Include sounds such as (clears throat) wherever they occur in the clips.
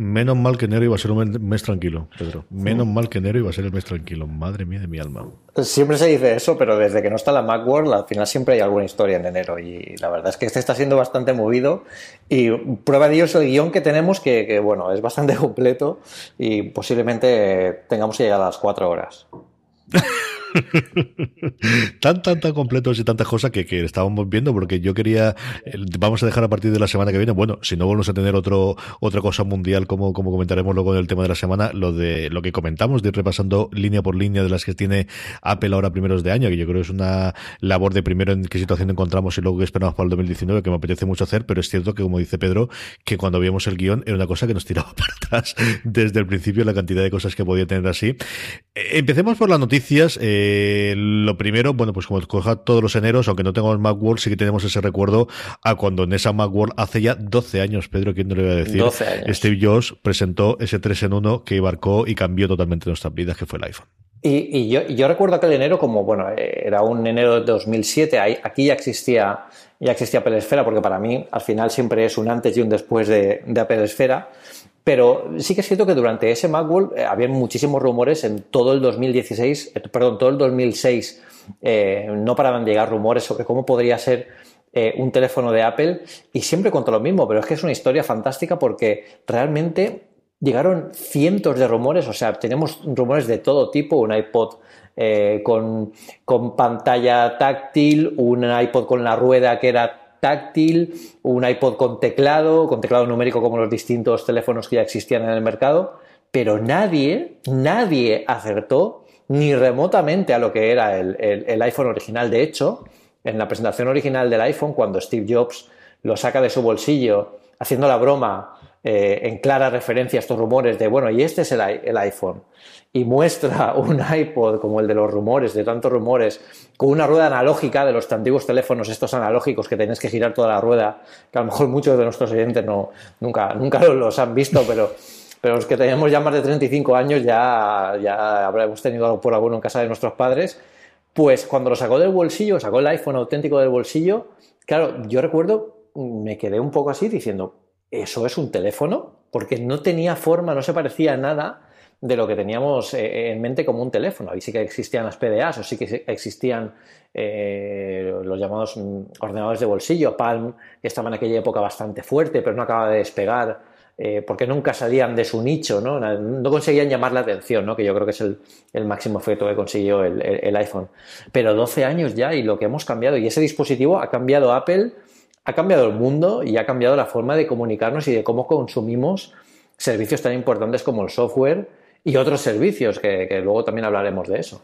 Menos mal que enero iba a ser un mes tranquilo, Pedro. Menos mal que enero iba a ser el mes tranquilo. Madre mía de mi alma. Siempre se dice eso, pero desde que no está la Macworld, al final siempre hay alguna historia en enero. Y la verdad es que este está siendo bastante movido. Y prueba de ello es el guion que tenemos, que, bueno, es bastante (laughs) completo. Y posiblemente tengamos que llegar a las cuatro horas. (laughs) (laughs) tan, tan, tan completos y tantas cosas que, que, estábamos viendo, porque yo quería, vamos a dejar a partir de la semana que viene, bueno, si no volvemos a tener otro, otra cosa mundial, como, como comentaremos luego en el tema de la semana, lo de lo que comentamos, de ir repasando línea por línea de las que tiene Apple ahora primeros de año, que yo creo que es una labor de primero en qué situación encontramos y luego qué esperamos para el 2019, que me apetece mucho hacer, pero es cierto que, como dice Pedro, que cuando vimos el guion era una cosa que nos tiraba (laughs) para atrás desde el principio, la cantidad de cosas que podía tener así. Eh, empecemos por las noticias. Eh, eh, lo primero, bueno, pues como coja todos los eneros, aunque no tengamos Macworld, sí que tenemos ese recuerdo a cuando en esa Macworld hace ya 12 años, Pedro, ¿quién no le voy a decir? 12 años. Steve Jobs presentó ese 3 en 1 que embarcó y cambió totalmente nuestras vidas, que fue el iPhone. Y, yo, yo, recuerdo aquel enero como, bueno, era un enero de 2007, aquí ya existía, ya existía Apple Esfera, porque para mí al final siempre es un antes y un después de, de Apple Esfera. Pero sí que es cierto que durante ese Macworld eh, había muchísimos rumores en todo el 2016, eh, perdón, todo el 2006 eh, no paraban de llegar rumores sobre cómo podría ser un teléfono de Apple y siempre contra lo mismo, pero es que es una historia fantástica porque realmente llegaron cientos de rumores, o sea, tenemos rumores de todo tipo, un iPod con, con pantalla táctil, un iPod con la rueda que era táctil, un iPod con teclado, con teclado numérico como los distintos teléfonos que ya existían en el mercado, pero nadie, nadie acertó ni remotamente a lo que era el, iPhone original. De hecho, en la presentación original del iPhone, cuando Steve Jobs lo saca de su bolsillo haciendo la broma eh, en clara referencia a estos rumores de, bueno, y este es el iPhone y muestra (laughs) un iPod como el de los rumores, de tantos rumores, con una rueda analógica de los antiguos teléfonos, estos analógicos que tenéis que girar toda la rueda, que a lo mejor muchos de nuestros oyentes no, nunca, nunca (laughs) los han visto, pero, pero los que tenemos ya más de 35 años ya, ya habremos tenido por alguno en casa de nuestros padres. Pues cuando lo sacó del bolsillo, sacó el iPhone auténtico del bolsillo, claro, yo recuerdo, me quedé un poco así diciendo, ¿eso es un teléfono? Porque no tenía forma, no se parecía a nada de lo que teníamos eh, en mente como un teléfono. Ahí sí que existían las PDAs o sí que existían eh, los llamados mm, ordenadores de bolsillo, Palm, que estaba en aquella época bastante fuerte, pero no acaba de despegar eh, porque nunca salían de su nicho, ¿no? no conseguían llamar la atención, ¿no? que yo creo que es el, máximo efecto que consiguió el, el, iPhone. Pero 12 años ya y lo que hemos cambiado, y ese dispositivo ha cambiado Apple, ha cambiado el mundo y ha cambiado la forma de comunicarnos y de cómo consumimos servicios tan importantes como el software y otros servicios, que, luego también hablaremos de eso.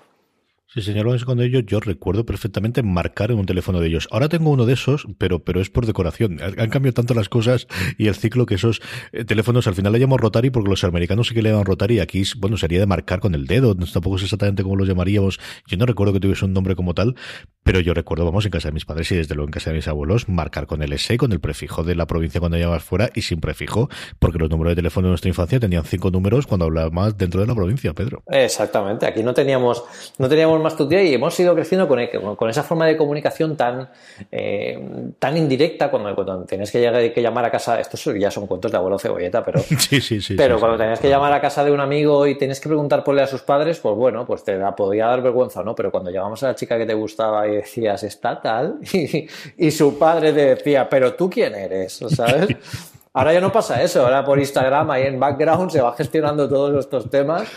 Sí, señor con ellos, yo recuerdo perfectamente marcar en un teléfono de ellos. Ahora tengo uno de esos, pero, pero es por decoración. Han cambiado tanto las cosas y el ciclo que esos eh, teléfonos al final le llamamos Rotary porque los americanos sí que le llaman Rotary. Aquí, bueno, sería de marcar con el dedo. Tampoco sé exactamente cómo los llamaríamos. Yo no recuerdo que tuviese un nombre como tal, pero yo recuerdo, vamos, en casa de mis padres y desde luego en casa de mis abuelos, marcar con el S, con el prefijo de la provincia cuando llamabas fuera y sin prefijo, porque los números de teléfono de nuestra infancia tenían cinco números cuando hablabas dentro de la provincia, Pedro. Exactamente. Aquí no teníamos, no teníamos más y hemos ido creciendo con, con esa forma de comunicación tan, eh, tan indirecta cuando, cuando tenías que, que, llamar a casa, estos ya son cuentos de abuelo cebolleta, pero, (laughs) sí, sí, sí, pero cuando tenías que llamar a casa de un amigo y tenías que preguntar por él a sus padres, pues bueno, pues te podía dar vergüenza, ¿no? Pero cuando llamamos a la chica que te gustaba y decías, está tal, (laughs) y, y su padre te decía, pero tú quién eres, ¿sabes? (laughs) Ahora ya no pasa eso, ahora por Instagram, ahí en background, se va gestionando todos estos temas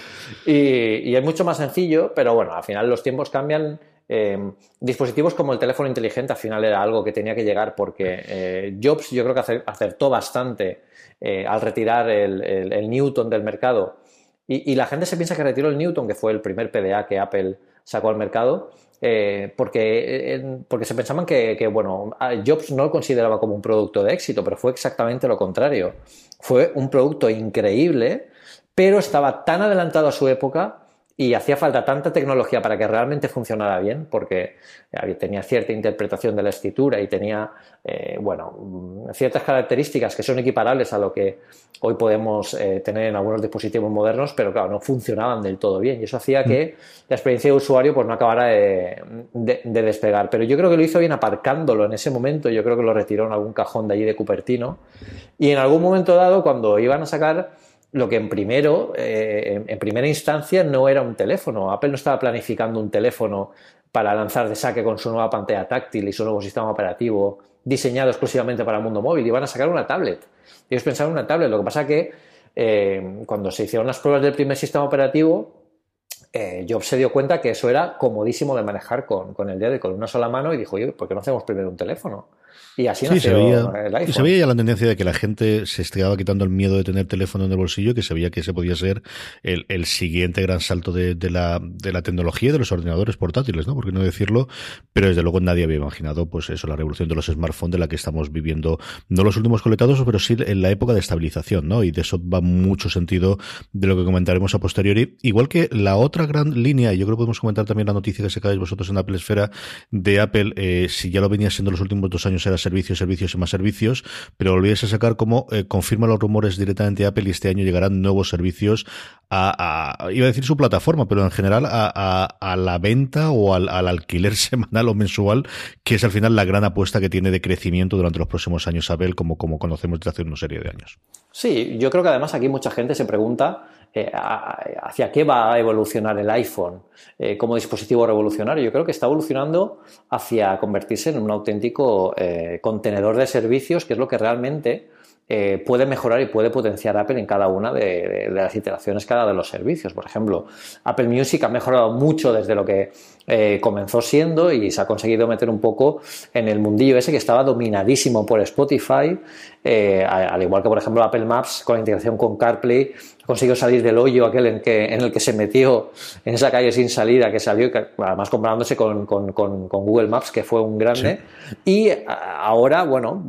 y, es mucho más sencillo, pero bueno, al final los tiempos cambian. Em, dispositivos como el teléfono inteligente al final era algo que tenía que llegar porque eh, Jobs yo creo que acertó bastante eh, al retirar el, Newton del mercado y, y, la gente se piensa que retiró el Newton, que fue el primer PDA que Apple sacó al mercado, eh, porque, eh, porque se pensaban que, bueno, Jobs no lo consideraba como un producto de éxito, pero fue exactamente lo contrario. Fue un producto increíble, pero estaba tan adelantado a su época y hacía falta tanta tecnología para que realmente funcionara bien, porque tenía cierta interpretación de la escritura y tenía, eh, bueno, ciertas características que son equiparables a lo que hoy podemos eh, tener en algunos dispositivos modernos, pero claro, no funcionaban del todo bien. Y eso hacía que la experiencia de usuario pues no acabara de, de despegar. Pero yo creo que lo hizo bien aparcándolo en ese momento, yo creo que lo retiró en algún cajón de allí de Cupertino. Y en algún momento dado, cuando iban a sacar lo que en primero, eh, en primera instancia no era un teléfono. Apple no estaba planificando un teléfono para lanzar de saque con su nueva pantalla táctil y su nuevo sistema operativo diseñado exclusivamente para el mundo móvil. Iban a sacar una tablet. Ellos pensaron en una tablet. Lo que pasa que eh, cuando se hicieron las pruebas del primer sistema operativo, eh, Jobs se dio cuenta que eso era comodísimo de manejar con, con el dedo con una sola mano y dijo, oye, ¿por qué no hacemos primero un teléfono? Y así sí, se veía, Y se veía ya la tendencia de que la gente se estaba quitando el miedo de tener teléfono en el bolsillo, que se veía que ese podía ser el, el siguiente gran salto de, de, la, de la tecnología de los ordenadores portátiles, ¿no? Por qué no decirlo, pero desde luego nadie había imaginado, pues eso, la revolución de los smartphones de la que estamos viviendo, no los últimos coletados, pero sí en la época de estabilización, ¿no? Y de eso va mucho sentido de lo que comentaremos a posteriori. Igual que la otra gran línea, y yo creo que podemos comentar también la noticia que sacáis vosotros en Apple Esfera de Apple, eh, si ya lo venía siendo los últimos dos años, era servicios, servicios y más servicios, pero volvíais a sacar como eh, confirma los rumores directamente Apple y este año llegarán nuevos servicios a, iba a decir su plataforma, pero en general a, a, la venta o al, al, alquiler (laughs) semanal o mensual, que es al final la gran apuesta que tiene de crecimiento durante los próximos años Apple, como, como conocemos desde hace una serie de años. Sí, yo creo que además aquí mucha gente se pregunta eh, hacia qué va a evolucionar el iPhone eh, como dispositivo revolucionario. Yo creo que está evolucionando hacia convertirse en un auténtico eh, contenedor de servicios, que es lo que realmente puede mejorar y puede potenciar Apple en cada una de, las iteraciones, cada de los servicios. Por ejemplo, Apple Music ha mejorado mucho desde lo que eh, comenzó siendo y se ha conseguido meter un poco en el mundillo ese que estaba dominadísimo por Spotify, eh, al igual que por ejemplo Apple Maps con la integración con CarPlay consiguió salir del hoyo aquel en, que, en el que se metió en esa calle sin salida que salió, además comparándose con, Google Maps, que fue un grande. Y ahora, bueno,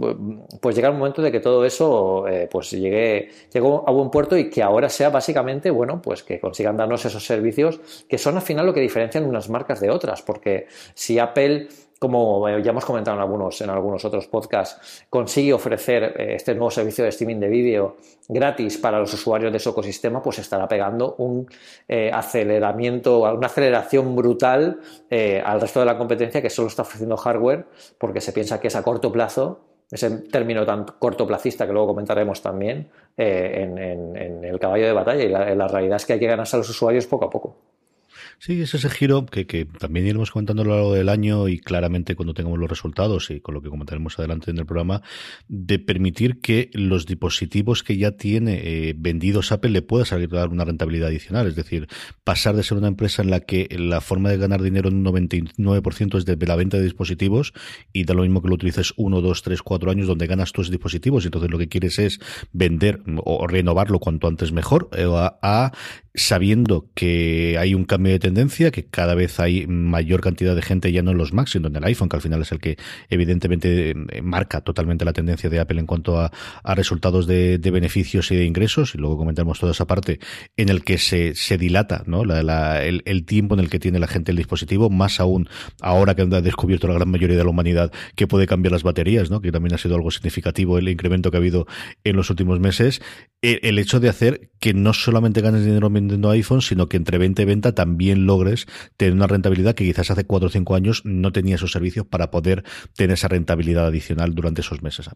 pues llega el momento de que todo eso eh, pues llegue, llegó a buen puerto y que ahora sea básicamente, bueno, pues que consigan darnos esos servicios que son al final lo que diferencian unas marcas de otras, porque si Apple como ya hemos comentado en algunos, en algunos otros podcasts, consigue ofrecer eh, este nuevo servicio de streaming de vídeo gratis para los usuarios de su ecosistema, pues estará pegando un eh, aceleramiento, una aceleración brutal eh, al resto de la competencia que solo está ofreciendo hardware, porque se piensa que es a corto plazo, ese término tan cortoplacista que luego comentaremos también en, el caballo de batalla y la realidad es que hay que ganarse a los usuarios poco a poco. Sí, es ese giro que, que también iremos comentando a lo largo del año y claramente cuando tengamos los resultados y con lo que comentaremos adelante en el programa, de permitir que los dispositivos que ya tiene eh, vendidos Apple le pueda salir a dar una rentabilidad adicional. Es decir, pasar de ser una empresa en la que la forma de ganar dinero en un 99% es de la venta de dispositivos y da lo mismo que lo utilices uno, dos, tres, cuatro años donde ganas tus dispositivos y entonces lo que quieres es vender o renovarlo cuanto antes mejor eh, a sabiendo que hay un cambio de tendencia, que cada vez hay mayor cantidad de gente ya no en los Macs, sino en el iPhone, que al final es el que evidentemente eh, marca totalmente la tendencia de Apple en cuanto a, resultados de, beneficios y de ingresos, y luego comentamos toda esa parte en el que se, se dilata ¿no? el, tiempo en el que tiene la gente el dispositivo, más aún ahora que han descubierto la gran mayoría de la humanidad que puede cambiar las baterías, ¿no? que también ha sido algo significativo el incremento que ha habido en los últimos meses, el, el hecho de hacer que no solamente ganes dinero vendiendo iPhone, sino que entre venta y venta también logres tener una rentabilidad que quizás hace 4 o 5 años no tenía esos servicios para poder tener esa rentabilidad adicional durante esos meses.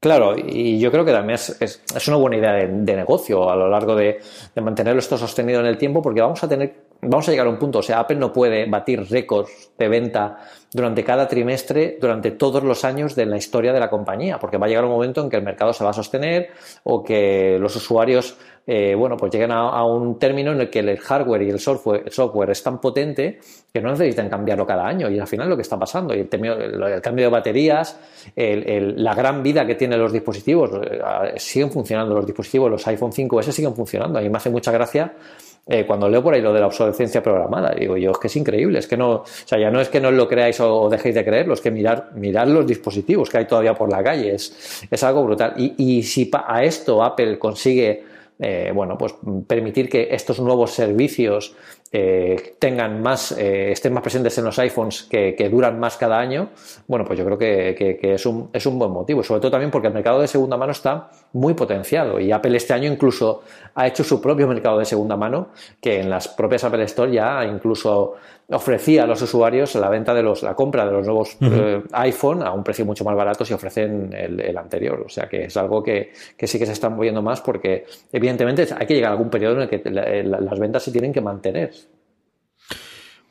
Claro, y yo creo que también es, es, una buena idea de, negocio a lo largo de, de, mantenerlo esto sostenido en el tiempo, porque vamos a tener, vamos a llegar a un punto, o sea, Apple no puede batir récords de venta durante cada trimestre, durante todos los años de la historia de la compañía, porque va a llegar un momento en que el mercado se va a sostener o que los usuarios eh, bueno, pues llegan a, un término en el que el hardware y el software, el software es tan potente que no necesitan cambiarlo cada año. Y al final lo que está pasando, y el, el cambio de baterías, la gran vida que tienen los dispositivos, eh, siguen funcionando los dispositivos, los iPhone 5S siguen funcionando. A mí me hace mucha gracia eh, cuando leo por ahí lo de la obsolescencia programada, digo yo, es que es increíble, es que no, o sea, ya no es que no lo creáis o, dejéis de creerlo, es que mirar, mirar los dispositivos que hay todavía por la calle, es, es algo brutal. Y, y si a esto Apple consigue eh, bueno, pues permitir que estos nuevos servicios eh, tengan más, eh, estén más presentes en los iPhones que, duran más cada año, bueno, pues yo creo que, es, un, es, un, buen motivo. Sobre todo también porque el mercado de segunda mano está muy potenciado y Apple este año incluso ha hecho su propio mercado de segunda mano, que en las propias Apple Store ya incluso ofrecía a los usuarios la venta de los, la compra de los nuevos eh, iPhone a un precio mucho más barato si ofrecen el, anterior. O sea que es algo que, sí que se está moviendo más porque evidentemente hay que llegar a algún periodo en el que las ventas se tienen que mantener.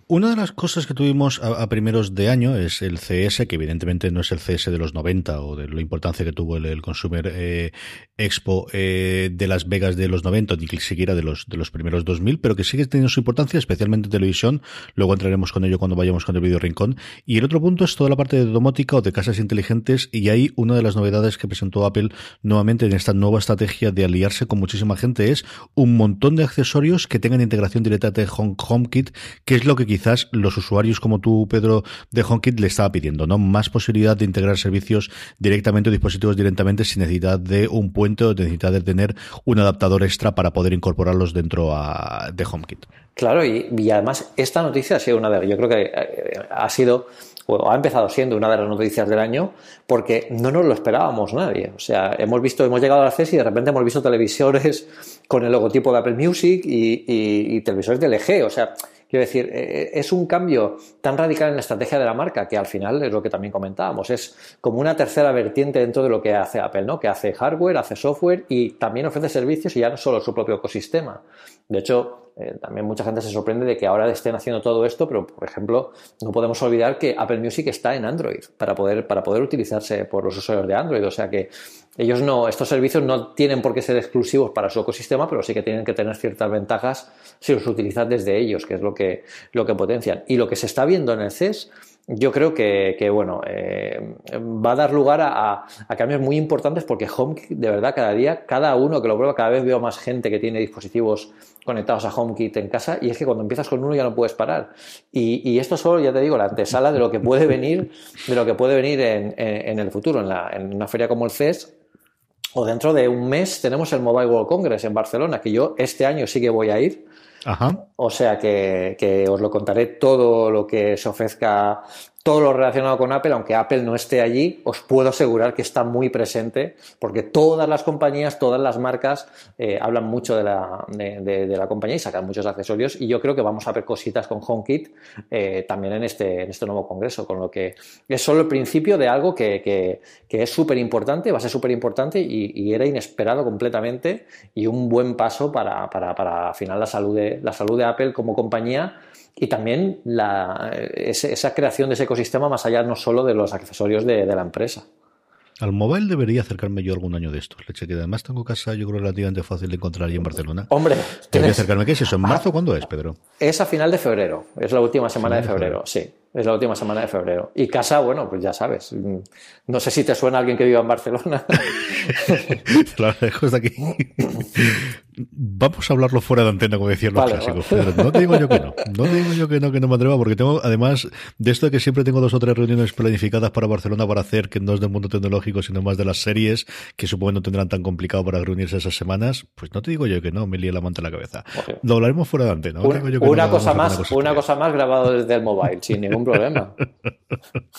Una de las cosas que tuvimos a, primeros de año es el CS, que evidentemente no es el CS de los 90 o de la importancia que tuvo el, Consumer eh, Expo eh, de Las Vegas de los 90, ni siquiera de los, de los primeros 2000, pero que sigue teniendo su importancia, especialmente en televisión. Luego entraremos con ello cuando vayamos con el video rincón. Y el otro punto es toda la parte de domótica o de casas inteligentes. Y ahí una de las novedades que presentó Apple nuevamente en esta nueva estrategia de aliarse con muchísima gente es un montón de accesorios que tengan integración directa de HomeKit, que es lo que quizás los usuarios como tú, Pedro, de HomeKit le estaba pidiendo, ¿no? Más posibilidad de integrar servicios directamente o dispositivos directamente sin necesidad de un puente o necesidad de tener un adaptador extra para poder incorporarlos dentro de HomeKit. Claro, y, además esta noticia ha sido una de, yo creo que eh, ha sido o ha empezado siendo una de las noticias del año porque no nos lo esperábamos nadie. O sea, hemos visto, hemos llegado a la CES y de repente hemos visto televisores con el logotipo de Apple Music y, y televisores de LG. O sea, Quiero decir, eh, eh, es un cambio tan radical en la estrategia de la marca que al final es lo que también comentábamos, es como una tercera vertiente dentro de lo que hace Apple, ¿no? Que hace hardware, hace software y también ofrece servicios y ya no solo su propio ecosistema. De hecho, eh, también mucha gente se sorprende de que ahora estén haciendo todo esto, pero por ejemplo, no podemos olvidar que Apple Music está en Android para poder, para poder utilizarse por los usuarios de Android. O sea que ellos no, estos servicios no tienen por qué ser exclusivos para su ecosistema, pero sí que tienen que tener ciertas ventajas si los utilizan desde ellos, que es lo que, lo que potencian. Y lo que se está viendo en el CES yo creo que, bueno, eh, va a dar lugar a, cambios muy importantes porque HomeKit, de verdad, cada día, cada uno que lo prueba, cada vez veo más gente que tiene dispositivos conectados a HomeKit en casa y es que cuando empiezas con uno ya no puedes parar. Y, esto solo, ya te digo, la antesala de lo que puede venir, de lo que puede venir en, el futuro, en, la, en una feria como el CES, o dentro de un mes tenemos el Mobile World Congress en Barcelona, que yo este año sí que voy a ir. O sea que, que, os lo contaré todo lo que se ofrezca todo lo relacionado con Apple, aunque Apple no esté allí, os puedo asegurar que está muy presente, porque todas las compañías, todas las marcas eh, hablan mucho de la, de, la, compañía y sacan muchos accesorios, y yo creo que vamos a ver cositas con HomeKit eh, también en este, en este nuevo congreso, con lo que es solo el principio de algo que, que, es súper importante, va a ser súper importante y, era inesperado completamente y un buen paso para, para, para al final la salud de, la salud de Apple como compañía y también la, esa creación de ese ecosistema más allá no solo de los accesorios de, de la empresa. Al mobile debería acercarme yo algún año de estos. Leche, que además tengo casa, yo creo, relativamente fácil de encontrar ahí en Barcelona. Hombre, debería acercarme. ¿Qué es eso? ¿En marzo? ¿Cuándo es, Pedro? Es a final de febrero. Es la última semana de febrero, sí. Es la última semana de febrero. Y casa, bueno, pues ya sabes. No sé si te suena alguien que viva en Barcelona. (laughs) claro, de aquí. Vamos a hablarlo fuera de antena, como decían los clásicos. no te digo yo que no. No te digo yo que no, que no me atreva, porque tengo, además de esto de que siempre tengo dos o tres reuniones planificadas para Barcelona para hacer, que no es del mundo tecnológico, sino más de las series, que supongo no tendrán tan complicado para reunirse esas semanas, pues no te digo yo que no, me líe la manta en la cabeza. Lo hablaremos fuera de antena. una, cosa más, una cosa más grabado desde el mobile, sin ningún problema.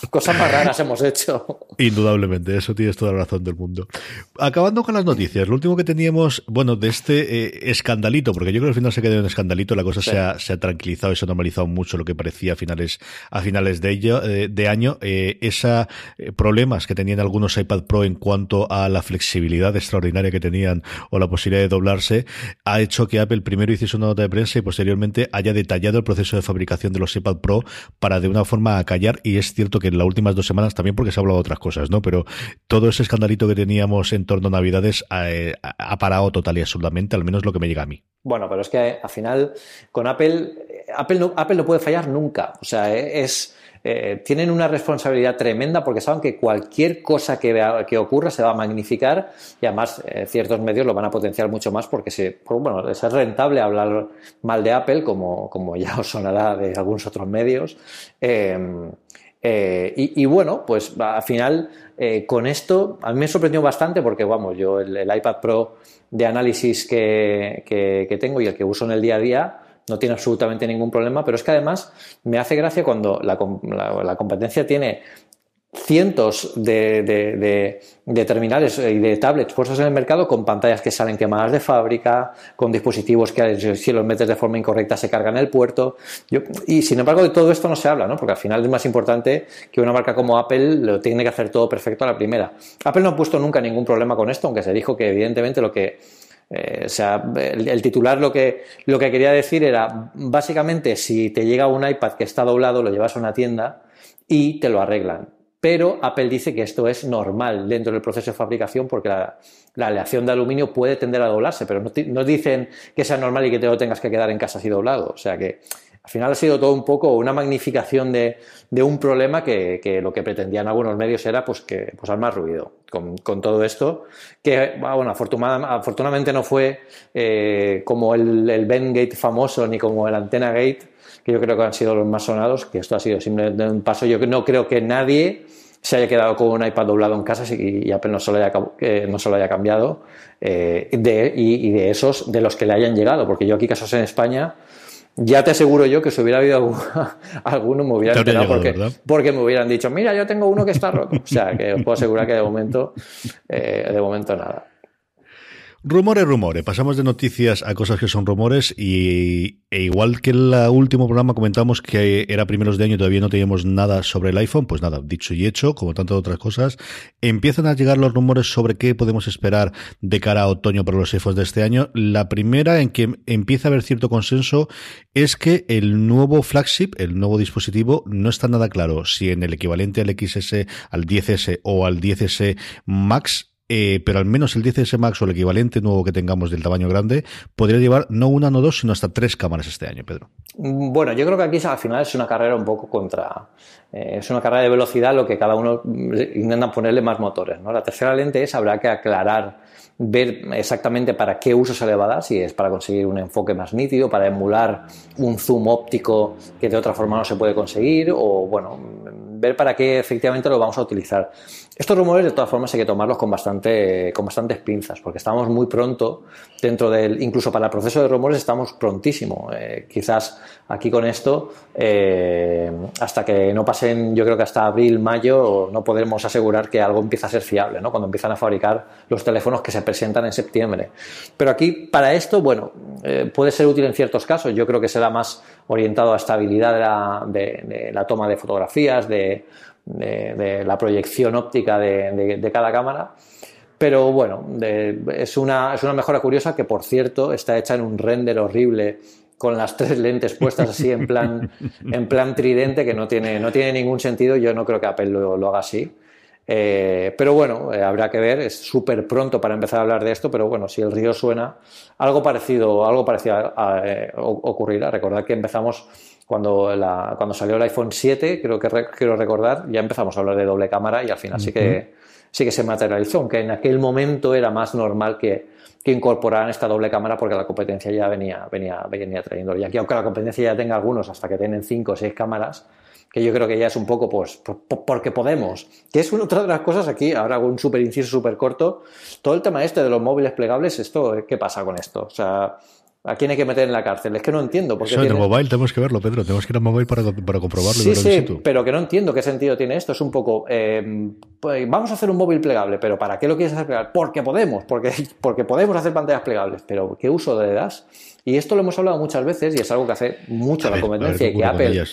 Cosas más raras hemos hecho. Indudablemente, eso tienes toda la razón del mundo. Acabando con las noticias, lo último que teníamos, bueno, de este eh, escandalito, porque yo creo que al final se quedó en escandalito, la cosa se, ha, se, ha, tranquilizado y se ha normalizado mucho lo que parecía a finales, a finales de, ello, eh, de año. Eh, esa problemas que tenían algunos iPad Pro en cuanto a la flexibilidad extraordinaria que tenían o la posibilidad de doblarse, ha hecho que Apple primero hiciese una nota de prensa y posteriormente haya detallado el proceso de fabricación de los iPad Pro para de una forma a callar y es cierto que en las últimas dos semanas también porque se ha hablado de otras cosas, ¿no? Pero todo ese escandalito que teníamos en torno a Navidades eh, ha, parado total y absolutamente, al menos lo que me llega a mí. Bueno, pero es que al final con Apple, Apple no, Apple no puede fallar nunca. O sea, es... Eh, tienen una responsabilidad tremenda porque saben que cualquier cosa que, que ocurra se va a magnificar y además eh, ciertos medios lo van a potenciar mucho más porque se, pues, bueno, es rentable hablar mal de Apple como, como ya os sonará de algunos otros medios. Em, eh, y, bueno, pues al final con esto a mí me sorprendió bastante porque vamos, yo el, iPad Pro de análisis que, que tengo y el que uso en el día a día no tiene absolutamente ningún problema, pero es que además me hace gracia cuando la, la competencia tiene cientos de, terminales y de tablets puestos en el mercado con pantallas que salen quemadas de fábrica, con dispositivos que si los metes de forma incorrecta se cargan el puerto. y sin embargo de todo esto no se habla, ¿no? porque al final es más importante que una marca como Apple lo tiene que hacer todo perfecto a la primera. Apple no ha puesto nunca ningún problema con esto, aunque se dijo que evidentemente lo que eh, o sea, el, titular lo que, lo que quería decir era, básicamente, si te llega un iPad que está doblado, lo llevas a una tienda y te lo arreglan pero Apple dice que esto es normal dentro del proceso de fabricación porque la, aleación de aluminio puede tender a doblarse, pero no, dicen que sea normal y que te lo tengas que quedar en casa así doblado. O sea que al final ha sido todo un poco una magnificación de, un problema que, lo que pretendían algunos medios era pues que pues más ruido con, todo esto, que ah, bueno, afortunadamente no fue eh, como el, el Ben Gate famoso ni como el Antena Gate, que yo creo que han sido los más sonados, que esto ha sido simplemente un paso. Yo no creo que nadie se haya quedado con un iPad doblado en casa y, Apple no se lo haya, no se haya cambiado eh, de, y, de esos de los que le hayan llegado, porque yo aquí casos en España ya te aseguro yo que si hubiera habido (laughs) alguno me hubiera enterado porque, porque, me hubieran dicho, mira, yo tengo uno que está roto. O sea, que os puedo asegurar que de momento, eh, de momento nada. Rumores, rumores. Pasamos de noticias a cosas que son rumores y e igual que en el último programa comentamos que era primeros de año y todavía no teníamos nada sobre el iPhone, pues nada, dicho y hecho, como tantas otras cosas, empiezan a llegar los rumores sobre qué podemos esperar de cara a otoño para los iPhones de este año. La primera en que empieza a haber cierto consenso es que el nuevo flagship, el nuevo dispositivo, no está nada claro si en el equivalente al XS, al 10S o al 10S Max eh, pero al menos el 10S Max o el equivalente nuevo que tengamos del tamaño grande podría llevar no una, no dos, sino hasta tres cámaras este año, Pedro. Mm, bueno, yo creo que aquí al final es una carrera un poco contra. Eh, es una carrera de velocidad, lo que cada uno intenta ponerle más motores. ¿no? La tercera lente es, habrá que aclarar, ver exactamente para qué uso se le va a dar, si es para conseguir un enfoque más nítido, para emular un zoom óptico que de otra forma no se puede conseguir, o bueno, ver para qué efectivamente lo vamos a utilizar. Estos rumores, de todas formas, hay que tomarlos con, bastante, con bastantes pinzas, porque estamos muy pronto dentro del. Incluso para el proceso de rumores, estamos prontísimo. Eh, quizás aquí con esto, eh, hasta que no pasen, yo creo que hasta abril, mayo, no podremos asegurar que algo empieza a ser fiable, ¿no? Cuando empiezan a fabricar los teléfonos que se presentan en septiembre. Pero aquí, para esto, bueno, eh, puede ser útil en ciertos casos. Yo creo que será más orientado a estabilidad de la toma de fotografías, de de, la proyección óptica de, cada cámara. Pero bueno, es, una, es una mejora curiosa que, por cierto, está hecha en un render horrible con las tres lentes puestas así en plan, (laughs) en plan tridente que no tiene, no tiene ningún sentido. Yo no creo que Apple lo, haga así. Eh, pero bueno, eh, habrá que ver, es súper pronto para empezar a hablar de esto, pero bueno, si el río suena, algo parecido, algo parecido a, eh, ocurrirá. Recordad que empezamos cuando, la, cuando salió el iPhone 7, creo que quiero recordar, ya empezamos a hablar de doble cámara y al final sí, que, sí que se materializó, aunque en aquel momento era más normal que, que incorporaran esta doble cámara porque la competencia ya venía, venía, venía trayéndolo. Y aquí, aunque la competencia ya tenga algunos hasta que tienen 5 o 6 cámaras, que yo creo que ya es un poco, pues, porque podemos. Que es una otra de las cosas aquí, ahora hago un súper inciso súper corto, todo el tema este de los móviles plegables, esto, ¿qué pasa con esto? O sea, ¿A quién hay que meter en la cárcel? Es que no entiendo. Porque tiene... mobile tenemos que verlo, Pedro. Tenemos que ir a mobile para, para comprobarlo. Sí, sí, pero que no entiendo qué sentido tiene esto. Es un poco, eh, pues, vamos a hacer un móvil plegable, pero ¿para qué lo quieres hacer plegable? Porque podemos, porque, (laughs) porque podemos hacer pantallas plegables, pero ¿qué uso le das? Y esto lo hemos hablado muchas veces y es algo que hace mucho la competencia y que Apple...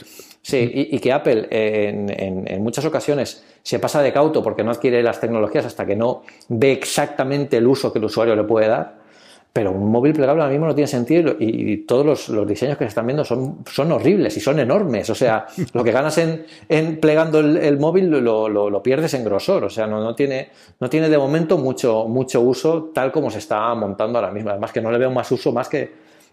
Sí, y, que Apple en, en, muchas ocasiones se pasa de cauto porque no adquiere las tecnologías hasta que no ve exactamente el uso que el usuario le puede dar pero un móvil plegable ahora mismo no tiene sentido y, todos los, diseños que se están viendo son, son horribles y son enormes. O sea, lo que ganas en, en plegando el, móvil lo, lo, pierdes en grosor. O sea, no, no, tiene, no tiene de momento mucho, mucho uso tal como se está montando ahora mismo. Además que no le veo más uso más que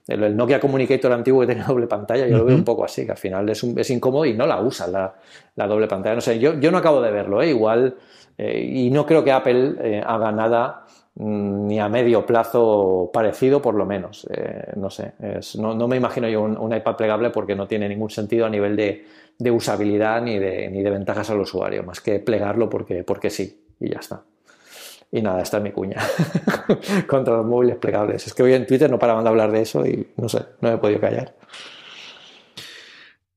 el, Nokia Communicator antiguo que tenía (laughs) doble pantalla. Yo lo veo un poco así, que al final es, es incómodo y no la usa la, la, doble pantalla. No sé, yo, yo no acabo de verlo, ¿eh? igual. Eh, y no creo que Apple eh, haga nada ni a medio plazo parecido, por lo menos. Eh, no sé, no, me imagino yo un, iPad plegable porque no tiene ningún sentido a nivel de, usabilidad ni de, ni de, ventajas al usuario, más que plegarlo porque, porque sí, y ya está. Y nada, esta es mi cuña (laughs) contra los móviles plegables. Es que hoy en Twitter no paraban de hablar de eso y no sé, no he podido callar.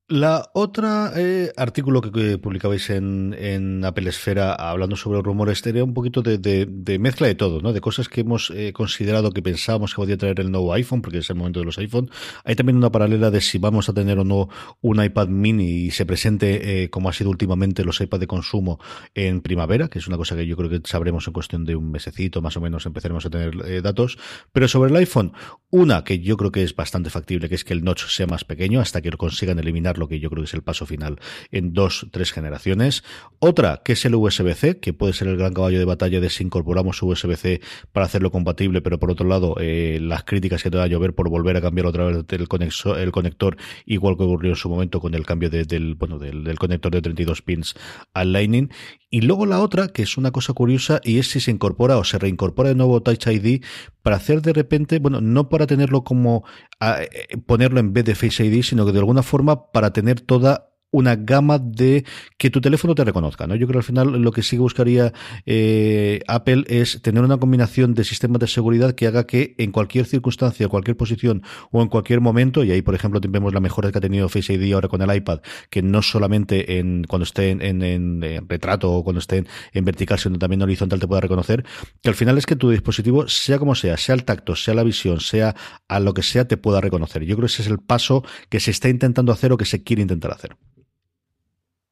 La otra eh, artículo que, publicabais en, en, Apple Esfera hablando sobre los rumores era un poquito de, mezcla de todo, ¿no? De cosas que hemos eh, considerado que pensábamos que podía traer el nuevo iPhone, porque es el momento de los iPhone. Hay también una paralela de si vamos a tener o no un iPad mini y se presente eh, como ha sido últimamente los iPad de consumo en primavera, que es una cosa que yo creo que sabremos en cuestión de un mesecito, más o menos empezaremos a tener datos. Pero sobre el iPhone, una que yo creo que es bastante factible, que es que el notch sea más pequeño hasta que lo consigan eliminar lo que yo creo que es el paso final en dos, tres generaciones. Otra, que es el USB-C, que puede ser el gran caballo de batalla de si incorporamos USB-C para hacerlo compatible, pero por otro lado, eh, las críticas que te va a llover por volver a cambiar otra vez el, conector, igual que ocurrió en su momento con el cambio del, bueno, del, conector de 32 pins al Lightning. Y luego la otra, que es una cosa curiosa, y es si se incorpora o se reincorpora de nuevo Touch ID para hacer de repente, bueno, no para tenerlo como eh, ponerlo en vez de Face ID, sino que de alguna forma para tener toda una gama de que tu teléfono te reconozca, ¿no? Yo creo que al final lo que sí buscaría eh, Apple es tener una combinación de sistemas de seguridad que haga que en cualquier circunstancia, cualquier posición o en cualquier momento, y ahí por ejemplo vemos la mejora que ha tenido Face ID ahora con el iPad, que no solamente en cuando esté en, retrato o cuando esté en, vertical, sino también en horizontal te pueda reconocer, que al final es que tu dispositivo, sea como sea, sea el tacto, sea la visión, sea a lo que sea, te pueda reconocer. Yo creo que ese es el paso que se está intentando hacer o que se quiere intentar hacer.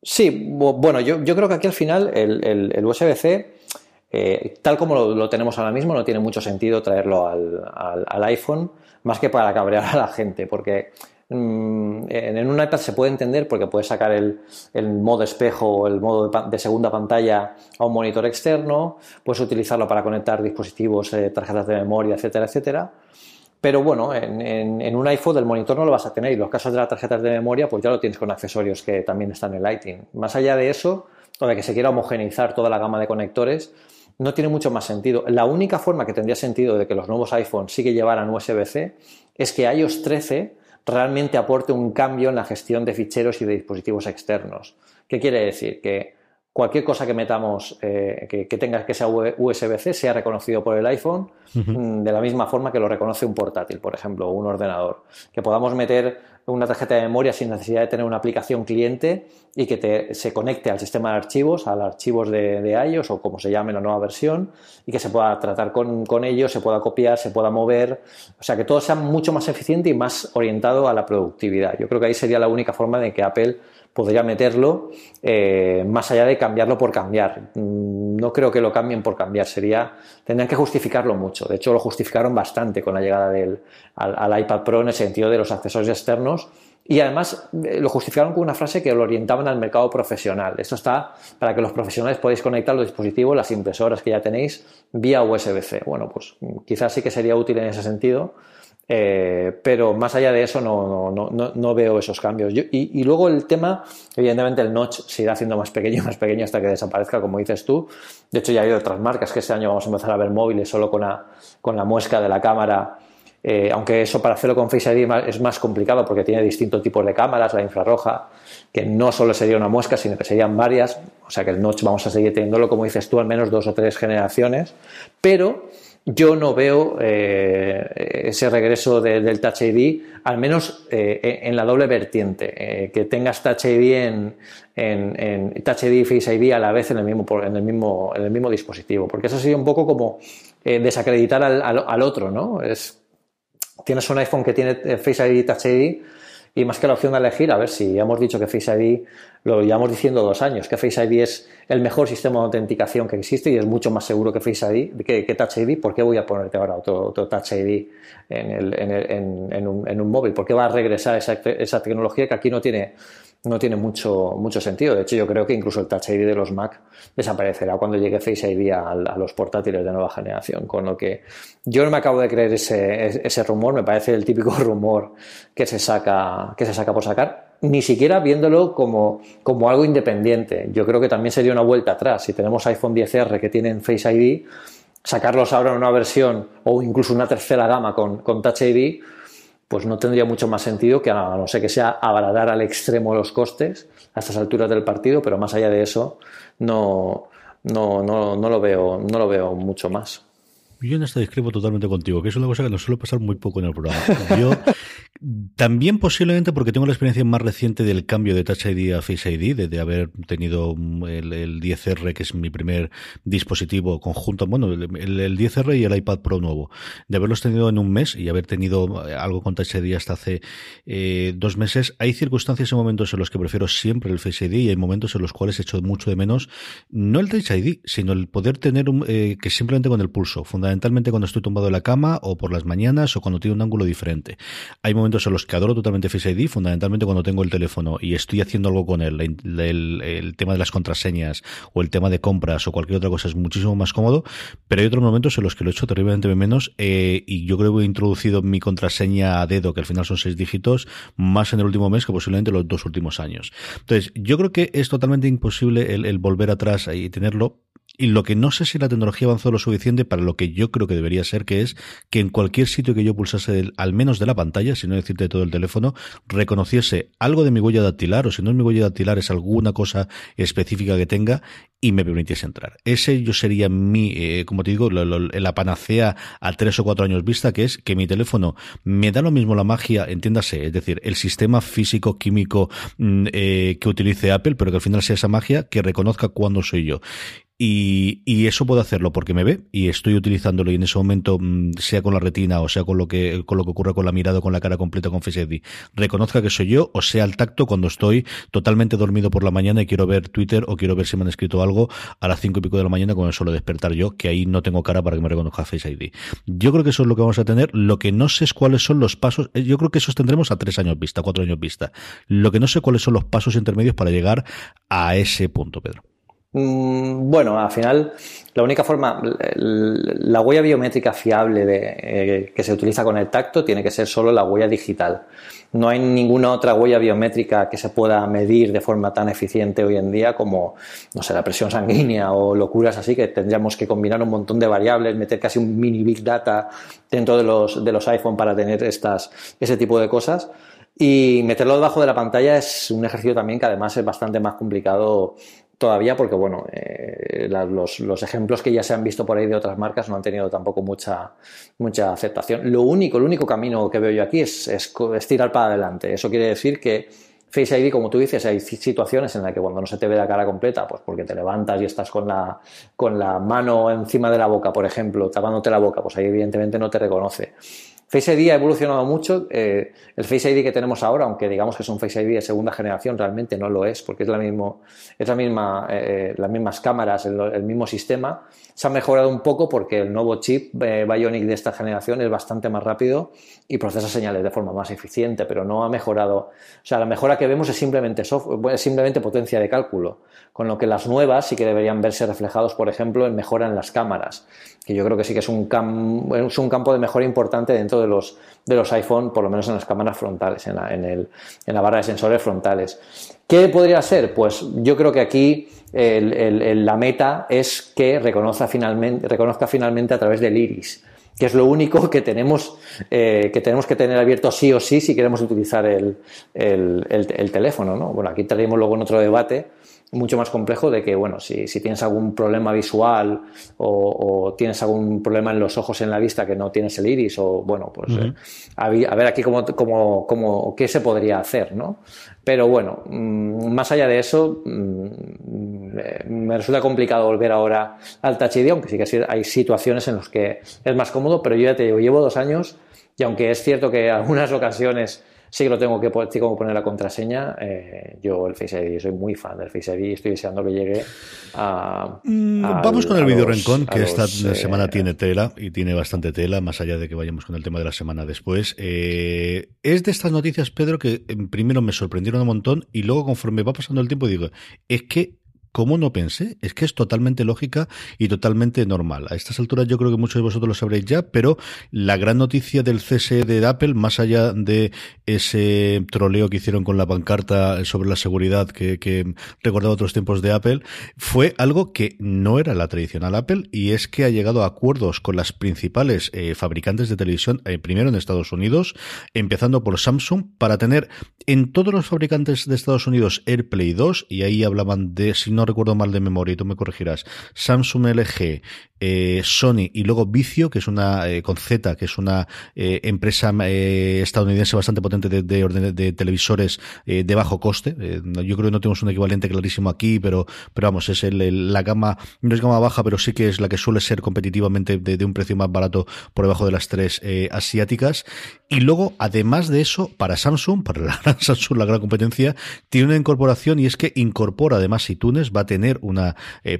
Sí, bueno, yo, creo que aquí al final el, el, USB-C, eh, tal como lo, tenemos ahora mismo, no tiene mucho sentido traerlo al, al, iPhone, más que para cabrear a la gente, porque mm, en, un iPad se puede entender porque puedes sacar el, el modo espejo o el modo de, segunda pantalla a un monitor externo, puedes utilizarlo para conectar dispositivos, eh, tarjetas de memoria, etcétera, etcétera. Pero bueno, en, un iPhone el monitor no lo vas a tener y los casos de las tarjetas de memoria pues ya lo tienes con accesorios que también están en Lighting. Más allá de eso, o de que se quiera homogeneizar toda la gama de conectores, no tiene mucho más sentido. La única forma que tendría sentido de que los nuevos iPhones sí que llevaran USB-C es que iOS 13 realmente aporte un cambio en la gestión de ficheros y de dispositivos externos. ¿Qué quiere decir? Que cualquier cosa que metamos eh, que, tenga que sea USB-C sea reconocido por el iPhone mm, de la misma forma que lo reconoce un portátil, por ejemplo, o un ordenador. Que podamos meter una tarjeta de memoria sin necesidad de tener una aplicación cliente y que se conecte al sistema de archivos, al archivos de, de, iOS o como se llame la nueva versión y que se pueda tratar con, con ellos, se pueda copiar, se pueda mover, o sea, que todo sea mucho más eficiente y más orientado a la productividad. Yo creo que ahí sería la única forma de que Apple podría meterlo eh, más allá de cambiarlo por cambiar. Mm, no creo que lo cambien por cambiar, sería, tendrían que justificarlo mucho. De hecho, lo justificaron bastante con la llegada del, al, iPad Pro en el sentido de los accesorios externos. Y además eh, lo justificaron con una frase que lo orientaban al mercado profesional. Esto está para que los profesionales podáis conectar los dispositivos, las impresoras que ya tenéis, vía USB-C. Bueno, pues quizás sí que sería útil en ese sentido, eh, pero más allá de eso no, no, no, no veo esos cambios. y, luego el tema, evidentemente el notch se irá haciendo más pequeño y (laughs) más pequeño hasta que desaparezca, como dices tú. De hecho ya ha habido otras marcas que este año vamos a empezar a ver móviles solo con la, con la muesca de la cámara. Eh, aunque eso para hacerlo con Face ID es más complicado porque tiene distintos tipos de cámaras, la infrarroja, que no solo sería una muesca, sino que serían varias. O sea que el notch vamos a seguir teniéndolo, como dices tú, al menos dos o tres generaciones. Pero yo no veo eh, ese regreso del Touch ID, al menos eh, en la doble vertiente, eh, que tengas Touch ID en, Touch ID y Face ID a la vez en el mismo, en el mismo, en el mismo dispositivo, porque eso sería un poco como desacreditar al, al, otro, ¿no? Es, tienes un iPhone que tiene Face ID y Touch ID y más que la opción de elegir, a ver si hemos dicho que Face ID, lo llevamos diciendo dos años, que Face ID es el mejor sistema de autenticación que existe y es mucho más seguro que Face ID, que, Touch ID, ¿por qué voy a ponerte ahora otro, Touch ID en, el, en, un, en, un, móvil? ¿Por qué va a regresar esa, esa tecnología que aquí no tiene no tiene mucho, mucho sentido. De hecho, yo creo que incluso el Touch ID de los Mac desaparecerá cuando llegue Face ID a, los portátiles de nueva generación. Con lo que yo no me acabo de creer ese, ese rumor, me parece el típico (laughs) rumor que se saca, que se saca por sacar, ni siquiera viéndolo como, como algo independiente. Yo creo que también sería una vuelta atrás. Si tenemos iPhone 10R que tienen Face ID, sacarlos ahora en una versión o incluso una tercera gama con, con Touch ID pues no tendría mucho más sentido que a no ser que sea abaratar al extremo los costes a estas alturas del partido, pero más allá de eso, no, No, no, no lo veo, no lo veo mucho más. Yo en esta discrepo totalmente contigo, que es una cosa que nos suele pasar muy poco en el programa. Yo también posiblemente porque tengo la experiencia más reciente del cambio de Touch ID a Face ID, de, haber tenido el, 10R, que es mi primer dispositivo conjunto, bueno, el, 10R y el iPad Pro nuevo, de haberlos tenido en un mes y haber tenido eh, algo con Touch ID hasta hace eh, dos meses. Hay circunstancias y momentos en los que prefiero siempre el Face ID y hay momentos en los cuales echo mucho de menos no el Touch ID, sino el poder tener un, eh, que simplemente con el pulso, fundamentalmente cuando estoy tumbado en la cama o por las mañanas o cuando tiene un ángulo diferente. Hay en los que adoro totalmente Face ID, fundamentalmente cuando tengo el teléfono y estoy haciendo algo con él, el, tema de las contraseñas o el tema de compras o cualquier otra cosa es muchísimo más cómodo, pero hay otros momentos en los que lo he hecho terriblemente menos eh, y yo creo que he introducido mi contraseña a dedo, que al final son seis dígitos, más en el último mes que posiblemente los dos últimos años. Entonces, yo creo que es totalmente imposible el, el volver atrás y tenerlo, y lo que no sé si la tecnología avanzó lo suficiente para lo que yo creo que debería ser, que es que en cualquier sitio que yo pulsase, al menos de la pantalla, si no decirte todo el teléfono, reconociese algo de mi huella dactilar, o si no es mi huella dactilar, es alguna cosa específica que tenga, y me permitiese entrar. Ese yo sería mi, eh, como te digo, la panacea a tres o cuatro años vista, que es que mi teléfono me da lo mismo la magia, entiéndase, es decir, el sistema físico, químico mm, eh, que utilice Apple, pero que al final sea esa magia que reconozca cuándo soy yo. Y, y, eso puedo hacerlo porque me ve y estoy utilizándolo y en ese momento, mm, sea con la retina o sea con lo que, con lo que ocurre con la mirada o con la cara completa con Face ID, reconozca que soy yo o sea al tacto cuando estoy totalmente dormido por la mañana y quiero ver Twitter o quiero ver si me han escrito algo a las cinco y pico de la mañana el solo despertar yo, que ahí no tengo cara para que me reconozca Face ID. Yo creo que eso es lo que vamos a tener. Lo que no sé es cuáles son los pasos. Eh, yo creo que esos tendremos a tres años vista, cuatro años vista. Lo que no sé cuáles son los pasos intermedios para llegar a ese punto, Pedro. Mm, bueno, al final, la única forma, la huella biométrica fiable eh, que se utiliza con el tacto tiene que ser solo la huella digital. No hay ninguna otra huella biométrica que se pueda medir de forma tan eficiente hoy en día como, no sé, la presión sanguínea o locuras así, que tendríamos que combinar un montón de variables, meter casi un mini big data dentro de los, de los iPhone para tener estas, ese tipo de cosas. Y meterlo debajo de la pantalla es un ejercicio también que además es bastante más complicado todavía porque, bueno, eh, los, ejemplos que ya se han visto por ahí de otras marcas no han tenido tampoco mucha, mucha aceptación. Lo único, el único camino que veo yo aquí es, es, tirar para adelante. Eso quiere decir que Face ID, como tú dices, hay situaciones en las que cuando no se te ve la cara completa, pues porque te levantas y estás con la, con la mano encima de la boca, por ejemplo, tapándote la boca, pues ahí evidentemente no te reconoce. Face ID ha evolucionado mucho. Eh, el Face ID que tenemos ahora, aunque digamos que es un Face ID de segunda generación, realmente no lo es, porque es, la mismo, es la misma, eh, las mismas cámaras, el, mismo sistema. Se ha mejorado un poco porque el nuevo chip eh, Bionic de esta generación es bastante más rápido y procesa señales de forma más eficiente, pero no ha mejorado. O sea, la mejora que vemos es simplemente, software, es simplemente potencia de cálculo, con lo que las nuevas sí que deberían verse reflejados, por ejemplo, en mejora en las cámaras, que yo creo que sí que es un, es un campo de mejora importante dentro de los, de los iPhone, por lo menos en las cámaras frontales, en la, en, el, en la barra de sensores frontales. ¿Qué podría ser? Pues yo creo que aquí la meta es que reconozca finalmente, reconozca finalmente a través del iris que es lo único que tenemos, eh, que tenemos que tener abierto sí o sí si queremos utilizar el, el, el, teléfono. ¿no? Bueno, aquí tenemos luego en otro debate mucho más complejo de que, bueno, si, si tienes algún problema visual o, tienes algún problema en los ojos, en la vista, que no tienes el iris, o bueno, pues eh, a, ver aquí cómo, cómo, cómo, qué se podría hacer, ¿no? Pero bueno, mm, más allá de eso, mm, eh, me resulta complicado volver ahora al Touch ID, aunque sí que hay situaciones en las que es más cómodo, pero yo ya te digo, llevo dos años y aunque es cierto que en algunas ocasiones sí que lo tengo que que poner la contraseña. Eh, yo el Face ID soy muy fan del Face ID y estoy deseando que llegue a. Mm, vamos con el video rencón, que esta eh, semana tiene tela y tiene bastante tela, más allá de que vayamos con el tema de la semana después. Eh, es de estas noticias, Pedro, que primero me sorprendieron un montón y luego conforme va pasando el tiempo digo, es que ¿Cómo no pensé? Es que es totalmente lógica y totalmente normal. A estas alturas yo creo que muchos de vosotros lo sabréis ya, pero la gran noticia del cese de Apple, más allá de ese troleo que hicieron con la pancarta sobre la seguridad que, recordaba otros tiempos de Apple, fue algo que no era la tradicional Apple y es que ha llegado a acuerdos con las principales eh, fabricantes de televisión, eh, primero en Estados Unidos, empezando por Samsung, para tener en todos los fabricantes de Estados Unidos AirPlay 2, y ahí hablaban de, si no no recuerdo mal de memoria, y tú me corregirás, Samsung, LG, eh, Sony y luego Vicio, que es una eh, con Z, que es una eh, empresa estadounidense bastante potente de, de, de televisores de bajo coste. yo creo que no tenemos un equivalente clarísimo aquí, pero, pero vamos, es el, la gama, no es gama baja, pero sí que es la que suele ser competitivamente de, un precio más barato por debajo de las tres asiáticas. Y luego, además de eso, para Samsung, para la (laughs) gran Samsung, la gran competencia, tiene una incorporación y es que incorpora además iTunes, va a tener una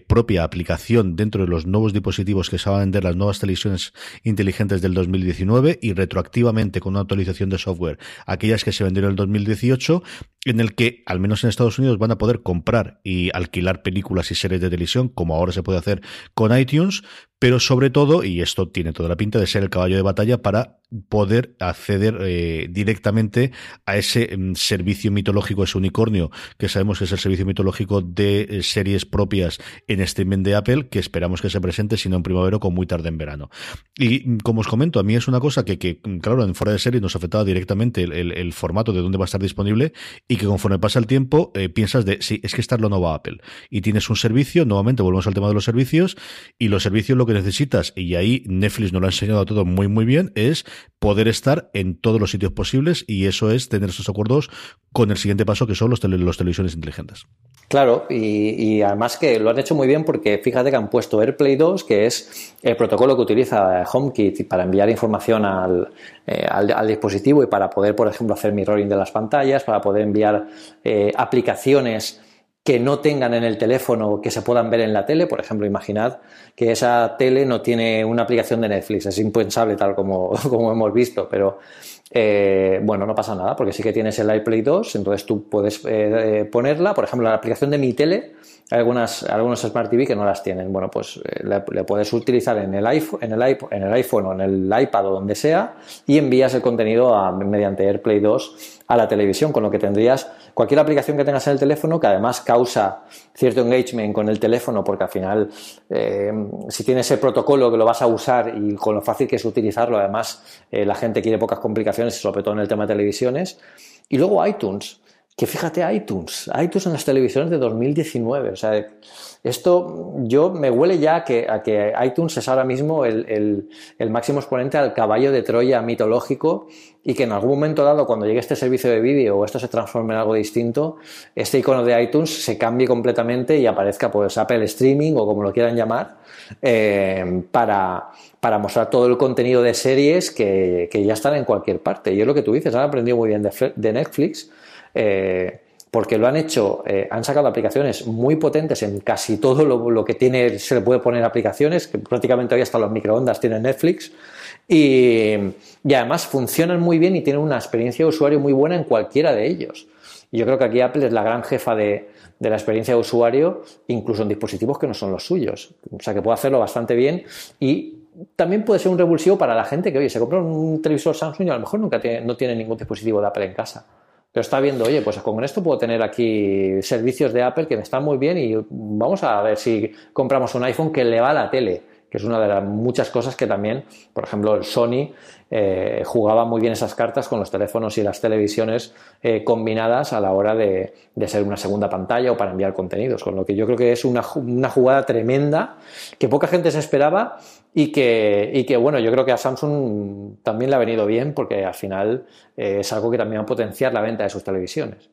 propia aplicación dentro de los nuevos dispositivos dispositivos que se van a vender las nuevas televisiones inteligentes del 2019 y retroactivamente con una actualización de software aquellas que se vendieron en el 2018 en el que, al menos en Estados Unidos, van a poder comprar y alquilar películas y series de televisión, como ahora se puede hacer con iTunes, pero sobre todo, y esto tiene toda la pinta de ser el caballo de batalla para poder acceder eh, directamente a ese mm, servicio mitológico, ese unicornio, que sabemos que es el servicio mitológico de eh, series propias en streaming de Apple, que esperamos que se presente, si no en primavera, con muy tarde en verano. Y mm, como os comento, a mí es una cosa que, mm, claro, en fuera de serie nos afectaba directamente el, formato de dónde va a estar disponible y que conforme pasa el tiempo eh, piensas de, sí, es que está lo no va Apple. Y tienes un servicio, nuevamente volvemos al tema de los servicios, y los servicios lo que necesitas, y ahí Netflix nos lo ha enseñado todo muy, muy bien, es poder estar en todos los sitios posibles y eso es tener esos acuerdos con el siguiente paso que son los, los televisiones inteligentes. Claro, y, además que lo han hecho muy bien porque fíjate que han puesto AirPlay 2, que es el protocolo que utiliza HomeKit para enviar información al, eh, al, dispositivo y para poder, por ejemplo, hacer mirroring de las pantallas, para poder enviar eh, aplicaciones que no tengan en el teléfono que se puedan ver en la tele. Por ejemplo, imaginad que esa tele no tiene una aplicación de Netflix. Es impensable tal como, (laughs) como hemos visto, pero eh, bueno, no pasa nada porque sí que tienes el iPlay 2, entonces tú puedes eh, eh, ponerla. Por ejemplo, la aplicación de mi tele, hay algunas, algunos Smart TV que no las tienen. Bueno, pues le, puedes utilizar en el, iPhone, en, el iPhone, en el iPhone o en el iPad o donde sea y envías el contenido a, mediante AirPlay 2 a la televisión, con lo que tendrías cualquier aplicación que tengas en el teléfono que además causa cierto engagement con el teléfono, porque al final, eh, si tienes ese protocolo que lo vas a usar y con lo fácil que es utilizarlo, además eh, la gente quiere pocas complicaciones, sobre todo en el tema de televisiones. Y luego iTunes, que fíjate iTunes, iTunes en las televisiones de 2019, o sea, esto yo me huele ya a que, a que iTunes es ahora mismo el, máximo exponente al caballo de Troya mitológico y que en algún momento dado, cuando llegue este servicio de vídeo o esto se transforme en algo distinto, este icono de iTunes se cambie completamente y aparezca pues Apple Streaming o como lo quieran llamar eh, para, mostrar todo el contenido de series que, ya están en cualquier parte. Y es lo que tú dices, han aprendido muy bien de, Netflix. Eh, porque lo han hecho, eh, han sacado aplicaciones muy potentes en casi todo lo, que tiene, se le puede poner aplicaciones, que prácticamente hoy hasta los microondas tienen Netflix, y, además funcionan muy bien y tienen una experiencia de usuario muy buena en cualquiera de ellos. Y yo creo que aquí Apple es la gran jefa de, de la experiencia de usuario, incluso en dispositivos que no son los suyos. O sea, que puede hacerlo bastante bien y también puede ser un revulsivo para la gente que, oye, se compra un televisor Samsung y a lo mejor nunca tiene, no tiene ningún dispositivo de Apple en casa pero está viendo, oye, pues con esto puedo tener aquí servicios de Apple que me están muy bien y vamos a ver si compramos un iPhone que le va a la tele, que es una de las muchas cosas que también, por ejemplo, el Sony eh, jugaba muy bien esas cartas con los teléfonos y las televisiones eh, combinadas a la hora de, ser una segunda pantalla o para enviar contenidos, con lo que yo creo que es una, una jugada tremenda que poca gente se esperaba y que, y que, bueno, yo creo que a Samsung también le ha venido bien porque al final eh, es algo que también va a potenciar la venta de sus televisiones.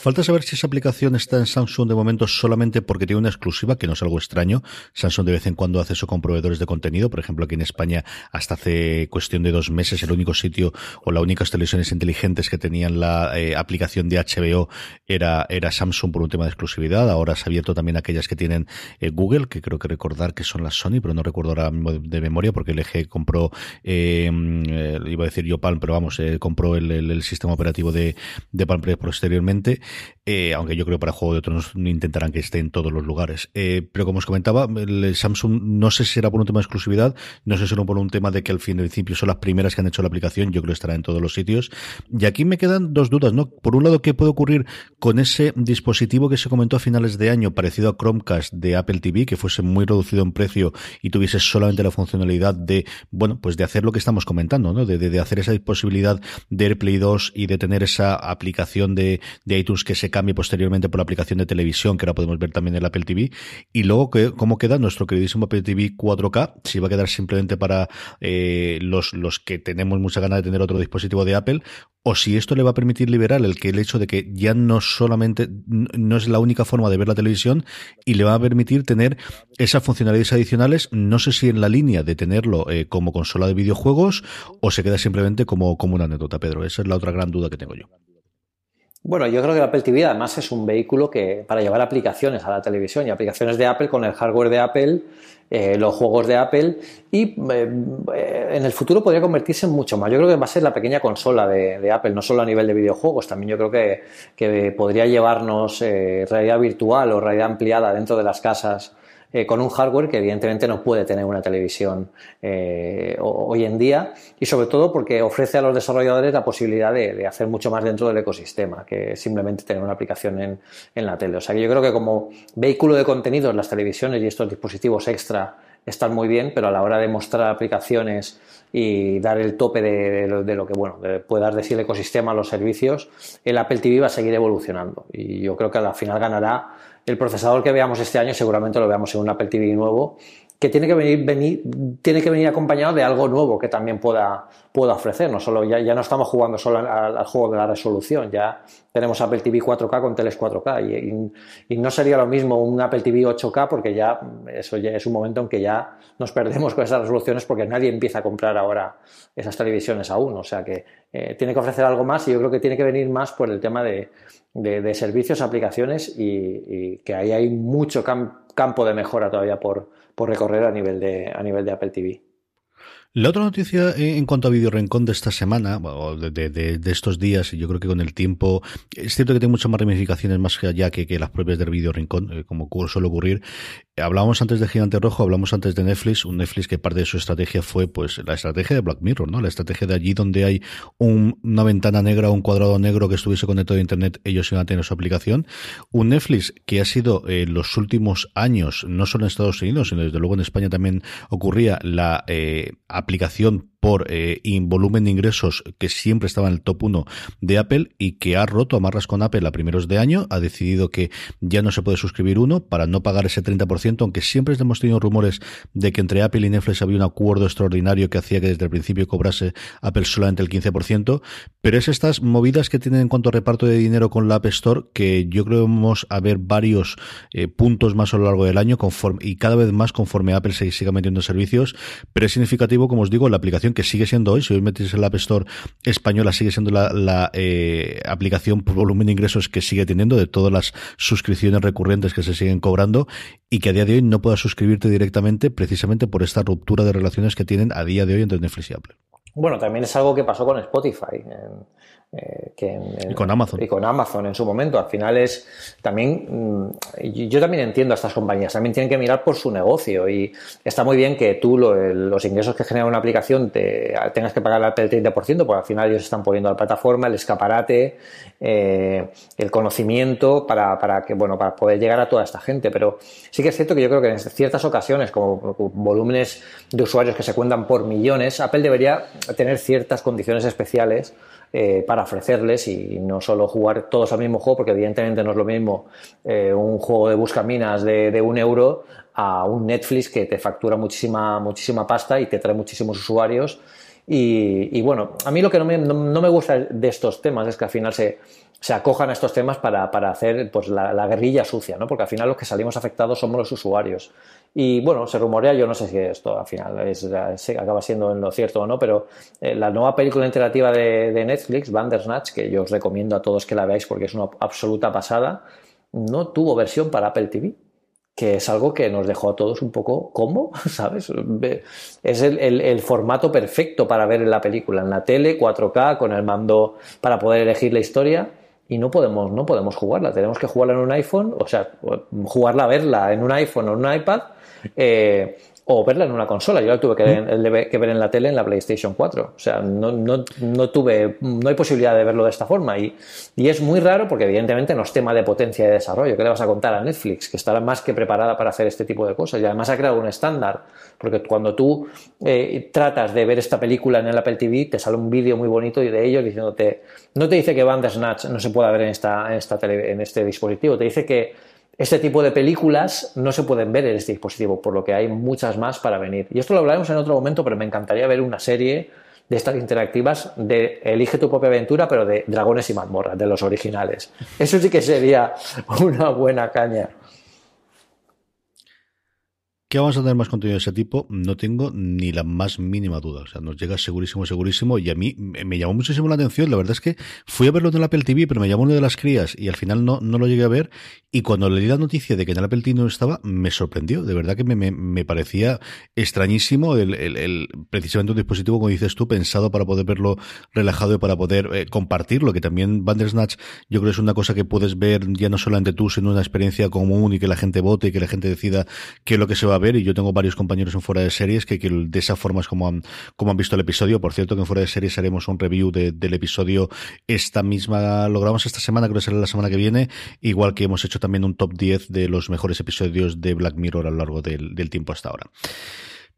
Falta saber si esa aplicación está en Samsung de momento solamente porque tiene una exclusiva, que no es algo extraño. Samsung de vez en cuando hace eso con proveedores de contenido. Por ejemplo, aquí en España, hasta hace cuestión de dos meses, el único sitio o las únicas televisiones inteligentes que tenían la eh, aplicación de HBO era, era Samsung por un tema de exclusividad. Ahora se ha abierto también aquellas que tienen eh, Google, que creo que recordar que son las Sony, pero no recuerdo ahora mismo de, memoria porque LG compró, eh, iba a decir yo Palm, pero vamos, compró el, sistema operativo de, de Palm posteriormente. Eh, aunque yo creo para Juego de Tronos intentarán que esté en todos los lugares. Eh, pero como os comentaba, el Samsung no sé si será por un tema de exclusividad, no sé si será por un tema de que al fin de principio son las primeras que han hecho la aplicación, yo creo que estará en todos los sitios. Y aquí me quedan dos dudas, ¿no? Por un lado, ¿qué puede ocurrir con ese dispositivo que se comentó a finales de año, parecido a Chromecast de Apple TV, que fuese muy reducido en precio y tuviese solamente la funcionalidad de, bueno, pues de hacer lo que estamos comentando, ¿no? De, hacer esa posibilidad de AirPlay 2 y de tener esa aplicación de iTunes Que se cambie posteriormente por la aplicación de televisión que ahora podemos ver también en el Apple TV. Y luego, ¿cómo queda nuestro queridísimo Apple TV 4K? Si va a quedar simplemente para eh, los, los que tenemos mucha ganas de tener otro dispositivo de Apple o si esto le va a permitir liberar el que el hecho de que ya no solamente no es la única forma de ver la televisión y le va a permitir tener esas funcionalidades adicionales, no sé si en la línea de tenerlo eh, como consola de videojuegos o se queda simplemente como, como una anécdota, Pedro. Esa es la otra gran duda que tengo yo. Bueno, yo creo que Apple TV además es un vehículo que para llevar aplicaciones a la televisión y aplicaciones de Apple con el hardware de Apple, eh, los juegos de Apple y eh, en el futuro podría convertirse en mucho más. Yo creo que va a ser la pequeña consola de, Apple, no solo a nivel de videojuegos, también yo creo que, que podría llevarnos eh, realidad virtual o realidad ampliada dentro de las casas eh, con un hardware que evidentemente no puede tener una televisión eh, hoy en día y sobre todo porque ofrece a los desarrolladores la posibilidad de, hacer mucho más dentro del ecosistema que simplemente tener una aplicación en, en la tele. O sea que yo creo que como vehículo de contenidos las televisiones y estos dispositivos extra están muy bien, pero a la hora de mostrar aplicaciones y dar el tope de, lo, que bueno puede dar el ecosistema a los servicios, el Apple TV va a seguir evolucionando y yo creo que al final ganará el procesador que veamos este año seguramente lo veamos en un Apple TV nuevo que tiene que venir, acompañado de algo nuevo que también pueda, pueda ofrecer. Solo, ya, no estamos jugando solo al, juego de la resolución, ya tenemos Apple TV 4K con teles 4K y, no sería lo mismo un Apple TV 8K porque ya eso es un momento en que ya nos perdemos con esas resoluciones porque nadie empieza a comprar ahora esas televisiones aún. O sea que eh, tiene que ofrecer algo más y yo creo que tiene que venir más por el tema de, de, servicios, aplicaciones y, que ahí hay mucho campo de mejora todavía por, por recorrer a nivel de, a nivel de Apple TV. La otra noticia en cuanto a Video Rincón de esta semana, o de, estos días, yo creo que con el tiempo, es cierto que tiene muchas más ramificaciones más allá que, que las propias del Video Rincón, eh, como suele ocurrir. Hablábamos antes de Gigante Rojo, hablamos antes de Netflix, un Netflix que parte de su estrategia fue pues la estrategia de Black Mirror, ¿no? La estrategia de allí donde hay una ventana negra, un cuadrado negro que estuviese conectado a Internet, ellos iban a tener su aplicación. Un Netflix que ha sido en los últimos años, no solo en Estados Unidos, sino desde luego en España también ocurría la eh, aplicación por eh, volumen de ingresos que siempre estaba en el top 1 de Apple y que ha roto amarras con Apple a primeros de año, ha decidido que ya no se puede suscribir uno para no pagar ese 30%, aunque siempre hemos tenido rumores de que entre Apple y Netflix había un acuerdo extraordinario que hacía que desde el principio cobrase Apple solamente el 15%, pero es estas movidas que tienen en cuanto a reparto de dinero con la App Store que yo creo que vamos a ver varios eh, puntos más a lo largo del año conforme, y cada vez más conforme Apple se siga metiendo servicios, pero es significativo, como os digo, la aplicación que sigue siendo hoy, si hoy metes en la App Store española, sigue siendo la, eh, aplicación por volumen de ingresos que sigue teniendo de todas las suscripciones recurrentes que se siguen cobrando y que a día de hoy no puedas suscribirte directamente precisamente por esta ruptura de relaciones que tienen a día de hoy entre Netflix y Apple. Bueno, también es algo que pasó con Spotify. Eh, que y con Amazon. Y con Amazon en su momento. Al final es también, mm, yo también entiendo a estas compañías, también tienen que mirar por su negocio y está muy bien que tú los ingresos que genera una aplicación te, tengas que pagar el 30%, porque al final ellos están poniendo la plataforma, el escaparate, eh, el conocimiento para, para, que, bueno, para poder llegar a toda esta gente. Pero sí que es cierto que yo creo que en ciertas ocasiones, como volúmenes de usuarios que se cuentan por millones, Apple debería tener ciertas condiciones especiales eh, para ofrecerles y no solo jugar todos al mismo juego, porque evidentemente no es lo mismo eh, un juego de buscaminas de, de un euro a un Netflix que te factura muchísima, muchísima pasta y te trae muchísimos usuarios. Y, bueno, a mí lo que no me, no me, gusta de estos temas es que al final se, se acojan a estos temas para, para hacer pues, la, la, guerrilla sucia, ¿no? porque al final los que salimos afectados somos los usuarios. Y bueno, se rumorea, yo no sé si esto al final es, acaba siendo en lo cierto o no, pero eh, la nueva película interactiva de, de, Netflix, Bandersnatch, que yo os recomiendo a todos que la veáis porque es una absoluta pasada, no tuvo versión para Apple TV que es algo que nos dejó a todos un poco ¿cómo? (laughs) ¿sabes? Es el, el, formato perfecto para ver la película en la tele, 4K, con el mando para poder elegir la historia y no podemos, no podemos jugarla, tenemos que jugarla en un iPhone, o sea, jugarla, verla en un iPhone o en un iPad eh, o verla en una consola. Yo la tuve que, ver en la tele en la PlayStation 4. O sea, no, no, no, tuve, no hay posibilidad de verlo de esta forma. Y, y, es muy raro porque evidentemente no es tema de potencia de desarrollo. ¿Qué le vas a contar a Netflix? Que estará más que preparada para hacer este tipo de cosas. Y además ha creado un estándar. Porque cuando tú eh, tratas de ver esta película en el Apple TV, te sale un vídeo muy bonito de ellos diciéndote, no te dice que Bandersnatch no se pueda ver en, esta, en, esta en este dispositivo, te dice que este tipo de películas no se pueden ver en este dispositivo, por lo que hay muchas más para venir. Y esto lo hablaremos en otro momento, pero me encantaría ver una serie de estas interactivas de Elige tu propia aventura, pero de dragones y mazmorras, de los originales. Eso sí que sería una buena caña. ¿Qué vamos a tener más contenido de ese tipo? No tengo ni la más mínima duda. O sea, nos llega segurísimo, segurísimo. Y a mí me llamó muchísimo la atención. La verdad es que fui a verlo en el Apple TV, pero me llamó uno de las crías y al final no, no lo llegué a ver. Y cuando leí la noticia de que en el Apple TV no estaba, me sorprendió. De verdad que me, me, parecía extrañísimo el, el, precisamente un dispositivo, como dices tú, pensado para poder verlo relajado y para poder eh, compartirlo. Que también Bandersnatch, yo creo que es una cosa que puedes ver ya no solamente tú, sino una experiencia común y que la gente vote y que la gente decida qué es lo que se va ver y yo tengo varios compañeros en fuera de series que, de esa forma es como han, como han visto el episodio. Por cierto, que en fuera de series haremos un review del episodio esta misma, logramos esta semana, creo que será la semana que viene, igual que hemos hecho también un top 10 de los mejores episodios de Black Mirror a lo largo del, tiempo hasta ahora.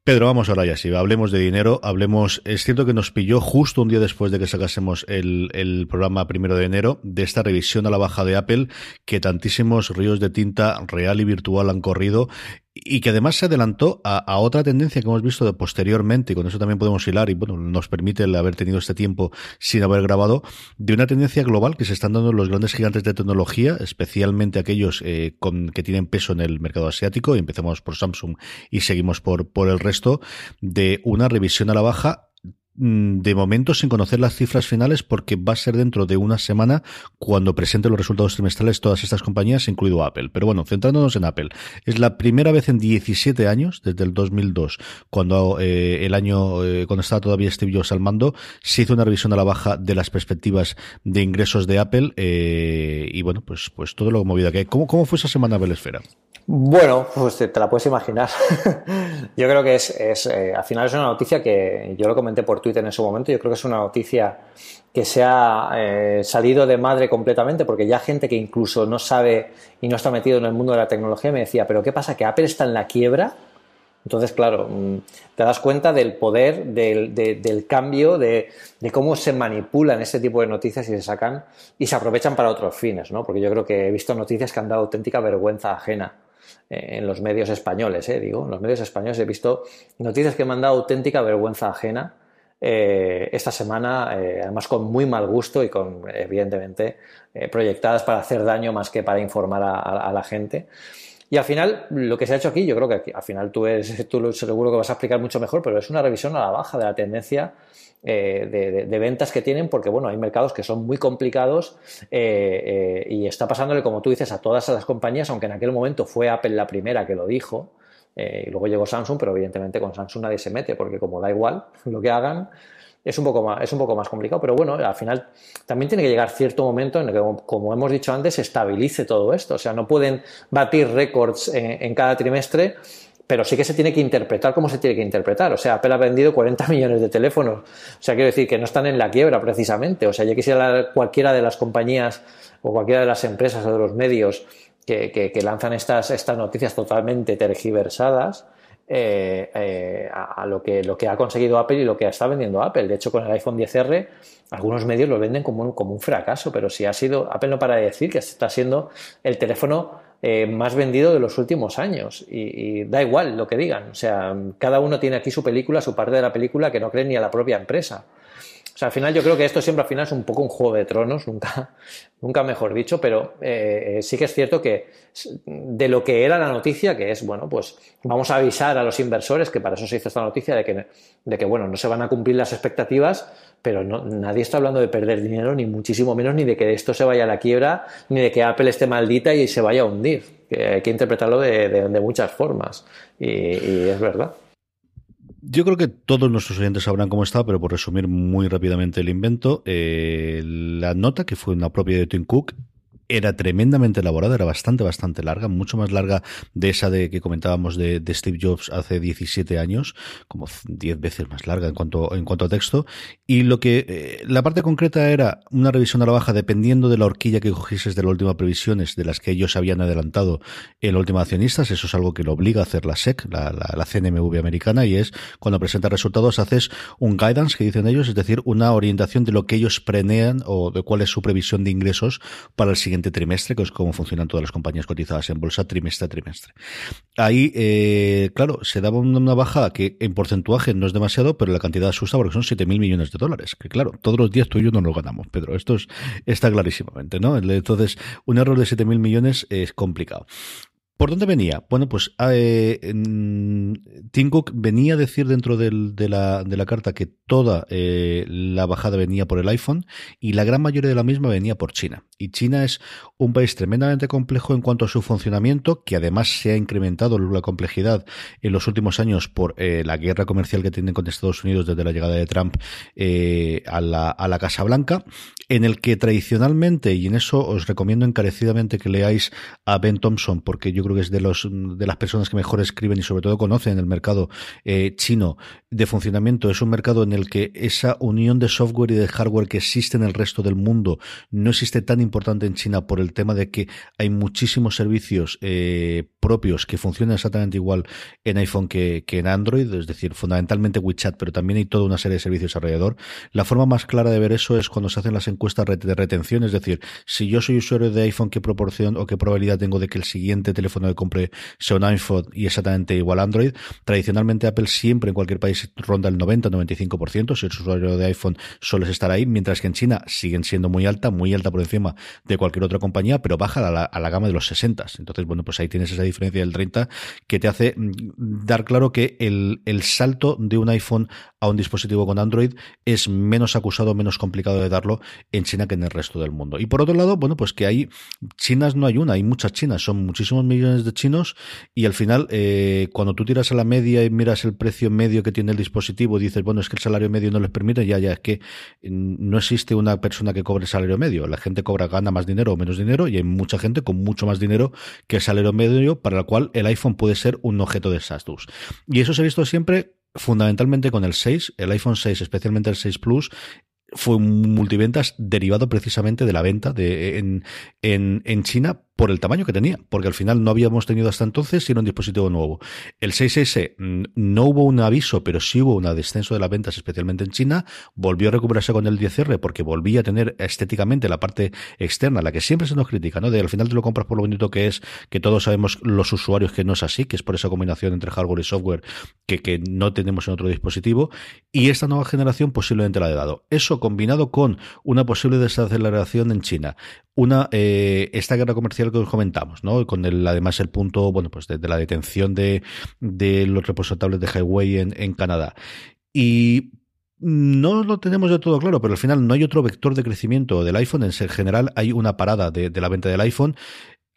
Pedro, vamos ahora ya, si hablemos de dinero, hablemos, es cierto que nos pilló justo un día después de que sacásemos el, el, programa primero de enero de esta revisión a la baja de Apple, que tantísimos ríos de tinta real y virtual han corrido y que además se adelantó a, otra tendencia que hemos visto de posteriormente, y con eso también podemos hilar, y bueno, nos permite el haber tenido este tiempo sin haber grabado, de una tendencia global que se están dando los grandes gigantes de tecnología, especialmente aquellos eh, con, que tienen peso en el mercado asiático, y empezamos por Samsung y seguimos por, por el resto, de una revisión a la baja de momento sin conocer las cifras finales porque va a ser dentro de una semana cuando presente los resultados trimestrales todas estas compañías, incluido Apple. Pero bueno, centrándonos en Apple, es la primera vez en 17 años, desde el 2002, cuando eh, el año, eh, cuando estaba todavía Steve Jobs al mando, se hizo una revisión a la baja de las perspectivas de ingresos de Apple eh, y bueno, pues, pues todo lo movido que ¿Cómo, ¿Cómo fue esa semana Apple Esfera? Bueno, pues te, la puedes imaginar. (laughs) yo creo que es, es eh, al final es una noticia que yo lo comenté por Twitter en su momento. Yo creo que es una noticia que se ha eh, salido de madre completamente, porque ya gente que incluso no sabe y no está metido en el mundo de la tecnología me decía, pero ¿qué pasa? ¿Que Apple está en la quiebra? Entonces, claro, mm, te das cuenta del poder, del, del cambio, de, de, cómo se manipulan ese tipo de noticias y se sacan y se aprovechan para otros fines, ¿no? Porque yo creo que he visto noticias que han dado auténtica vergüenza ajena en los medios españoles, eh, digo, en los medios españoles he visto noticias que me han dado auténtica vergüenza ajena eh, esta semana, eh, además con muy mal gusto y con, evidentemente, proyectadas para hacer daño más que para informar a, la gente. Y al final, lo que se ha hecho aquí, yo creo que al final tú, eres, tú seguro que vas a explicar mucho mejor, pero es una revisión a la baja de la tendencia eh, de, ventas que tienen, porque bueno, hay mercados que son muy complicados eh, eh, y está pasándole, como tú dices, a todas las compañías, aunque en aquel momento fue Apple la primera que lo dijo, y luego llegó Samsung, pero evidentemente con Samsung nadie se mete, porque como da igual (laughs) lo que hagan, es un poco más, es un poco más complicado, pero bueno, al final también tiene que llegar cierto momento en el que, como hemos dicho antes, se estabilice todo esto. O sea, no pueden batir récords en cada trimestre pero sí que se tiene que interpretar como se tiene que interpretar. O sea, Apple ha vendido 40 (laughs) millones de teléfonos. O sea, quiero decir que no están en la quiebra precisamente. O sea, yo quisiera cualquiera de las compañías o cualquiera de las empresas o de los medios que, lanzan estas, estas noticias totalmente tergiversadas. Eh, eh, a, lo, que, lo que ha conseguido Apple y lo que está vendiendo Apple. De hecho, con el iPhone 10R, algunos medios lo venden como un, como un fracaso, pero si ha sido, Apple no para de decir que está siendo el teléfono eh, más vendido de los últimos años. Y, da igual lo que digan. O sea, cada uno tiene aquí su película, su parte de la película que no cree ni a la propia empresa. Sea, al final yo creo que esto siempre al final es un poco un juego de tronos, nunca, (laughs) nunca mejor dicho, pero eh, sí que es cierto que de lo que era la noticia, que es, bueno, pues vamos a avisar a los inversores, que para eso se hizo esta noticia, de que, de que bueno, no se van a cumplir las expectativas, pero no, nadie está hablando de perder dinero, ni muchísimo menos, ni de que esto se vaya a la quiebra, ni de que Apple esté maldita y se vaya a hundir. Que hay que interpretarlo de, muchas formas. Y, es verdad. Yo creo que todos nuestros oyentes sabrán cómo está, pero por resumir muy rápidamente el invento, eh, la nota que fue una propia de Tim Cook era tremendamente elaborada, era bastante, bastante larga, mucho más larga de esa de que comentábamos de, Steve Jobs hace 17 años, como 10 veces más larga en cuanto, en cuanto a texto. Y lo que, eh, la parte concreta era una revisión a la baja dependiendo de la horquilla que cogieses de la última previsiones de las que ellos habían adelantado en la última accionistas. Eso es algo que lo obliga a hacer la SEC, la, la, CNMV americana, y es cuando presenta resultados haces un guidance que dicen ellos, es decir, una orientación de lo que ellos prenean o de cuál es su previsión de ingresos para el siguiente trimestre, que es como funcionan todas las compañías cotizadas en bolsa trimestre a trimestre. Ahí, eh, claro, se daba una bajada que en porcentaje no es demasiado, pero la cantidad asusta porque son 7.000 millones de dólares. Que claro, todos los días tú y yo no lo ganamos, Pedro. Esto está clarísimamente, ¿no? Entonces, un error de 7.000 millones es complicado. ¿Por dónde venía? Bueno, pues eh, Tim Cook venía a decir dentro de, la, carta que toda eh, la bajada venía por el iPhone y la gran mayoría de la misma venía por China. Y China es un país tremendamente complejo en cuanto a su funcionamiento, que además se ha incrementado la complejidad en los últimos años por eh, la guerra comercial que tienen con Estados Unidos desde la llegada de Trump eh, a, la, a Casa Blanca, en el que tradicionalmente, y en eso os recomiendo encarecidamente que leáis a Ben Thompson, porque yo creo que es de los de las personas que mejor escriben y sobre todo conocen el mercado eh, chino de funcionamiento. Es un mercado en el que esa unión de software y de hardware que existe en el resto del mundo no existe tan importante en China por el tema de que hay muchísimos servicios eh, propios que funcionan exactamente igual en iPhone que, que en Android, es decir, fundamentalmente WeChat, pero también hay toda una serie de servicios alrededor. La forma más clara de ver eso es cuando se hacen las encuestas de retención, es decir, si yo soy usuario de iPhone, ¿qué proporción o qué probabilidad tengo de que el siguiente teléfono teléfono que compre sea un iPhone y exactamente igual Android. Tradicionalmente Apple siempre en cualquier país ronda el 90-95%, si eres usuario de iPhone sueles estar ahí, mientras que en China siguen siendo muy alta, muy alta por encima de cualquier otra compañía, pero baja a la, a la gama de los 60. Entonces, bueno, pues ahí tienes esa diferencia del 30 que te hace mm, dar claro que el, el salto de un iPhone a un dispositivo con Android es menos acusado, menos complicado de darlo en China que en el resto del mundo. Y por otro lado, bueno, pues que hay chinas no hay una, hay muchas chinas, son muchísimos millones de chinos y al final eh, cuando tú tiras a la media y miras el precio medio que tiene el dispositivo dices, bueno, es que el salario medio no les permite, ya, ya, es que no existe una persona que cobre salario medio. La gente cobra, gana más dinero o menos dinero y hay mucha gente con mucho más dinero que el salario medio para el cual el iPhone puede ser un objeto de SaaS. Y eso se ha visto siempre fundamentalmente con el 6, el iPhone 6, especialmente el 6 Plus, fue un multiventas derivado precisamente de la venta de, en, en, en China por el tamaño que tenía, porque al final no habíamos tenido hasta entonces sino un dispositivo nuevo. El 6S mm, no hubo un aviso, pero sí hubo un descenso de las ventas, especialmente en China. Volvió a recuperarse con el 10R porque volvía a tener estéticamente la parte externa, la que siempre se nos critica, ¿no? De al final te lo compras por lo bonito que es, que todos sabemos los usuarios que no es así, que es por esa combinación entre hardware y software que, no tenemos en otro dispositivo. Y esta nueva generación posiblemente la ha dado. Eso combinado con una posible desaceleración en China, una eh, esta guerra comercial que os comentamos, ¿no? Con el, además el punto, bueno, pues de, la detención de, los reposables de Highway en, Canadá. Y no lo tenemos de todo claro, pero al final no hay otro vector de crecimiento del iPhone. En general hay una parada de, la venta del iPhone.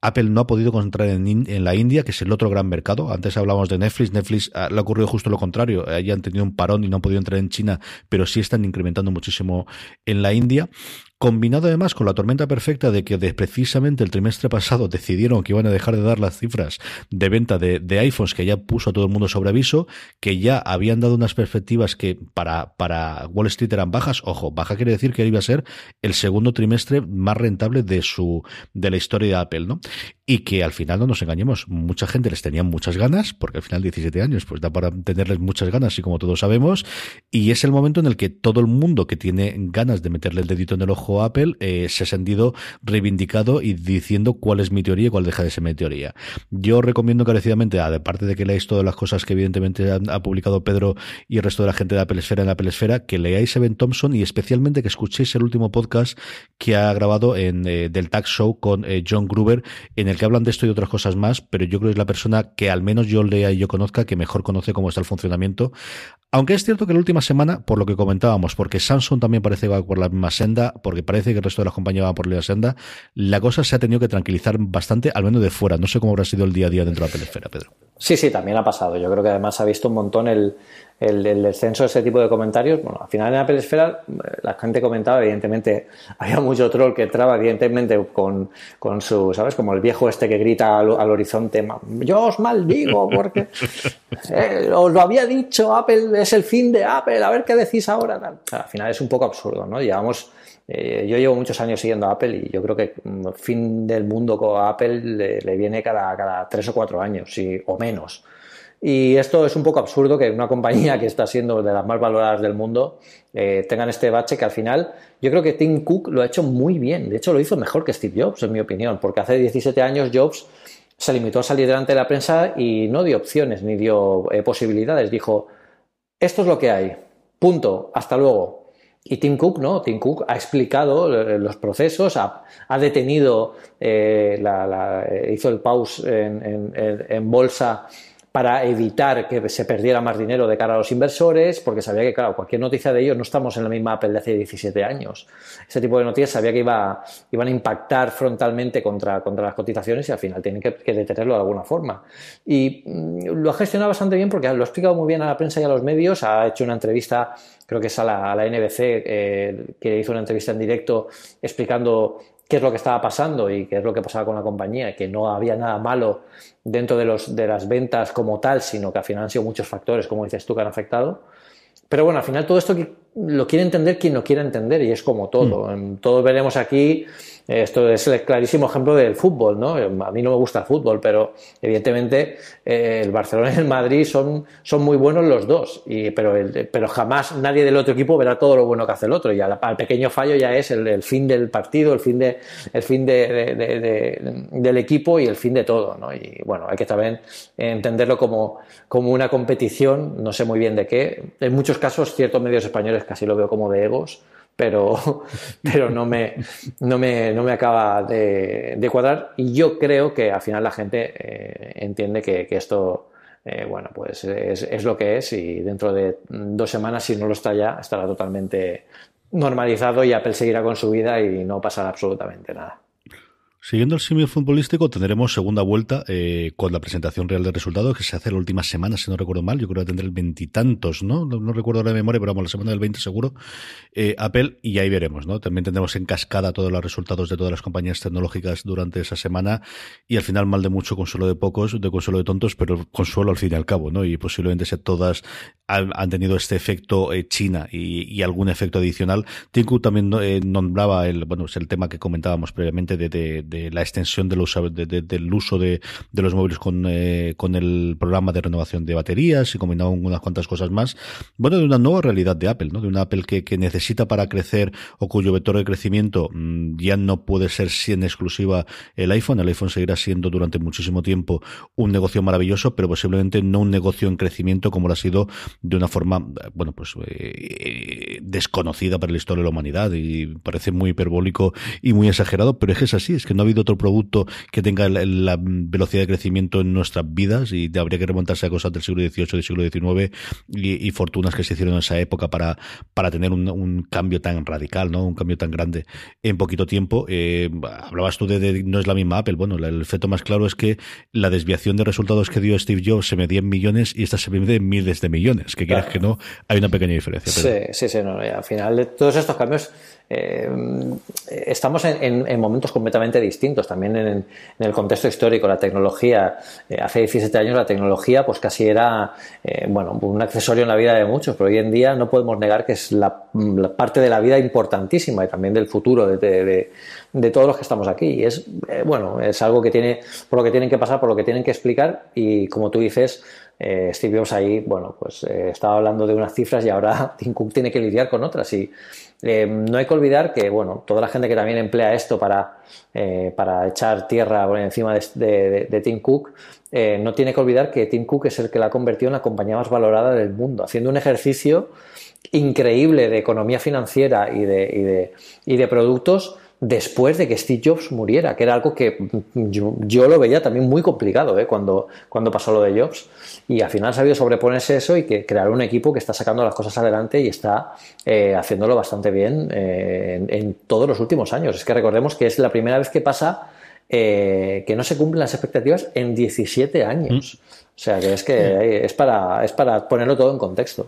Apple no ha podido concentrar en, la India, que es el otro gran mercado. Antes hablábamos de Netflix. Netflix ah, le ha ocurrido justo lo contrario. Allí han tenido un parón y no han podido entrar en China, pero sí están incrementando muchísimo en la India combinado además con la tormenta perfecta de que precisamente el trimestre pasado decidieron que iban a dejar de dar las cifras de venta de, iPhones que ya puso a todo el mundo sobre aviso, que ya habían dado unas perspectivas que para, para Wall Street eran bajas. Ojo, baja quiere decir que iba a ser el segundo trimestre más rentable de su, de la historia de Apple, ¿no? Y que al final no nos engañemos, mucha gente les tenía muchas ganas, porque al final 17 años, pues da para tenerles muchas ganas, y como todos sabemos, y es el momento en el que todo el mundo que tiene ganas de meterle el dedito en el ojo Apple eh, se ha sentido reivindicado y diciendo cuál es mi teoría y cuál deja de ser mi teoría. Yo recomiendo encarecidamente, aparte de que leáis todas las cosas que evidentemente ha, publicado Pedro y el resto de la gente de Apple Esfera en Apple Esfera, que leáis Evan Thompson y especialmente que escuchéis el último podcast que ha grabado en eh, del Tax Show con eh, John Gruber, en que hablan de esto y otras cosas más, pero yo creo que es la persona que al menos yo lea y yo conozca, que mejor conoce cómo está el funcionamiento. Aunque es cierto que la última semana, por lo que comentábamos, porque Samsung también parece que va por la misma senda, porque parece que el resto de las compañías van por la senda, la cosa se ha tenido que tranquilizar bastante, al menos de fuera. No sé cómo habrá sido el día a día dentro de la pelesfera, Pedro. Sí, sí, también ha pasado. Yo creo que además ha visto un montón el, el, descenso de ese tipo de comentarios. Bueno, al final en Apple Esfera la gente comentaba, evidentemente, (laughs) había mucho troll que entraba, evidentemente, con, con su, ¿sabes? Como el viejo este que grita al, horizonte, yo os maldigo porque (laughs) eh, os lo había dicho, Apple es el fin de Apple, a ver qué decís ahora. Al final es un poco absurdo, ¿no? Llevamos eh, yo llevo muchos años siguiendo a Apple y yo creo que el mm, fin del mundo con Apple le, viene cada, cada tres o cuatro años o menos. Y esto es un poco absurdo que una compañía que está siendo de las más valoradas del mundo eh, tengan este bache que al final yo creo que Tim Cook lo ha hecho muy bien. De hecho, lo hizo mejor que Steve Jobs, en mi opinión, porque hace 17 años Jobs se limitó a salir delante de la prensa y no dio opciones ni dio eh, posibilidades. Dijo, esto es lo que hay, punto, hasta luego. Y Tim Cook, ¿no? Tim Cook ha explicado eh, los procesos, ha, detenido, eh, la, hizo el pause en bolsa para evitar que se perdiera más dinero de cara a los inversores, porque sabía que, claro, cualquier noticia de ellos no estamos en la misma Apple de hace 17 años. Ese tipo de noticias sabía que iba, iban a impactar frontalmente contra, contra las cotizaciones y al final tienen que, detenerlo de alguna forma. Y mm, lo ha gestionado bastante bien porque lo ha explicado muy bien a la prensa y a los medios, ha hecho una entrevista creo que es a la, NBC, eh, que hizo una entrevista en directo explicando qué es lo que estaba pasando y qué es lo que pasaba con la compañía, que no había nada malo dentro de, los, de las ventas como tal, sino que al final han sido muchos factores, como dices tú, que han afectado. Pero bueno, al final todo esto lo quiere entender quien lo quiera entender y es como todo. Mm. Todos veremos aquí esto es el clarísimo ejemplo del fútbol, ¿no? A mí no me gusta el fútbol, pero evidentemente eh, el Barcelona y el Madrid son, son muy buenos los dos, y, pero, pero jamás nadie del otro equipo verá todo lo bueno que hace el otro, y al, pequeño fallo ya es el, fin del partido, el fin, de, el fin de, del equipo y el fin de todo, ¿no? Y bueno, hay que también entenderlo como, como una competición, no sé muy bien de qué. En muchos casos, ciertos medios españoles casi lo veo como de egos, pero, (laughs) pero no, me, no, me, no me acaba de, cuadrar. Y yo creo que al final la gente eh, entiende que, esto, eh, bueno, pues es, es, lo que es y dentro de dos semanas, si no lo está ya, estará totalmente normalizado y Apple seguirá con su vida y no pasará absolutamente nada. Siguiendo el simio futbolístico, tendremos segunda vuelta eh, con la presentación real de resultados que se hace la última semana, si no recuerdo mal. Yo creo que tendrá el veintitantos, ¿no? ¿no? recuerdo la memoria, pero vamos, la semana del 20 seguro. Eh, Apple, y ahí veremos, ¿no? También tendremos en cascada todos los resultados de todas las compañías tecnológicas durante esa semana. Y al final, mal de mucho, consuelo de pocos, de consuelo de tontos, pero consuelo al fin y al cabo, ¿no? Y posiblemente sea todas han, tenido este efecto eh, China y, algún efecto adicional. Tinku también nombraba el, bueno, es el tema que comentábamos previamente de, de de la extensión del uso de, del uso de, los móviles con, eh, con el programa de renovación de baterías y combinado con unas cuantas cosas más. Bueno, de una nueva realidad de Apple, ¿no? De una Apple que, necesita para crecer o cuyo vector de crecimiento mm, ya no puede ser sin exclusiva el iPhone. El iPhone seguirá siendo durante muchísimo tiempo un negocio maravilloso, pero posiblemente no un negocio en crecimiento como lo ha sido de una forma, bueno, pues eh, desconocida para la historia de la humanidad y parece muy hiperbólico y muy exagerado, pero es que es así, es que no ha habido otro producto que tenga la, velocidad de crecimiento en nuestras vidas y habría que remontarse a cosas del siglo XVIII, del siglo XIX y, fortunas que se hicieron en esa época para, para tener un, cambio tan radical, ¿no? Un cambio tan grande en poquito tiempo. Eh, hablabas tú de, no es la misma Apple. Bueno, el efecto más claro es que la desviación de resultados que dio Steve Jobs se medía en millones y esta se mide en miles de millones. Que quieras que no, hay una pequeña diferencia. Sí, sí, sí. No, al final de todos estos cambios eh, estamos en, momentos completamente distintos. También en, el contexto histórico, la tecnología, eh, hace 17 años la tecnología pues casi era eh, bueno, un accesorio en la vida de muchos, pero hoy en día no podemos negar que es la, parte de la vida importantísima y también del futuro de, todos los que estamos aquí. Y es, bueno, es algo que tiene, por lo que tienen que pasar, por lo que tienen que explicar y como tú dices, eh, Steve Jobs ahí, bueno, pues estaba hablando de unas cifras y ahora (laughs) Tim Cook tiene que lidiar con otras y eh, no hay que olvidar que, bueno, toda la gente que también emplea esto para, eh, para echar tierra por encima de, Tim Cook, eh, no tiene que olvidar que Tim Cook es el que la ha convertido en la compañía más valorada del mundo, haciendo un ejercicio increíble de economía financiera y de, y de, y de productos después de que Steve Jobs muriera, que era algo que yo, lo veía también muy complicado ¿eh? cuando, cuando pasó lo de Jobs. Y al final ha sabido sobreponerse eso y que crear un equipo que está sacando las cosas adelante y está eh, haciéndolo bastante bien eh, en, todos los últimos años. Es que recordemos que es la primera vez que pasa eh, que no se cumplen las expectativas en 17 años. Mm. O sea que es que es para, es para ponerlo todo en contexto.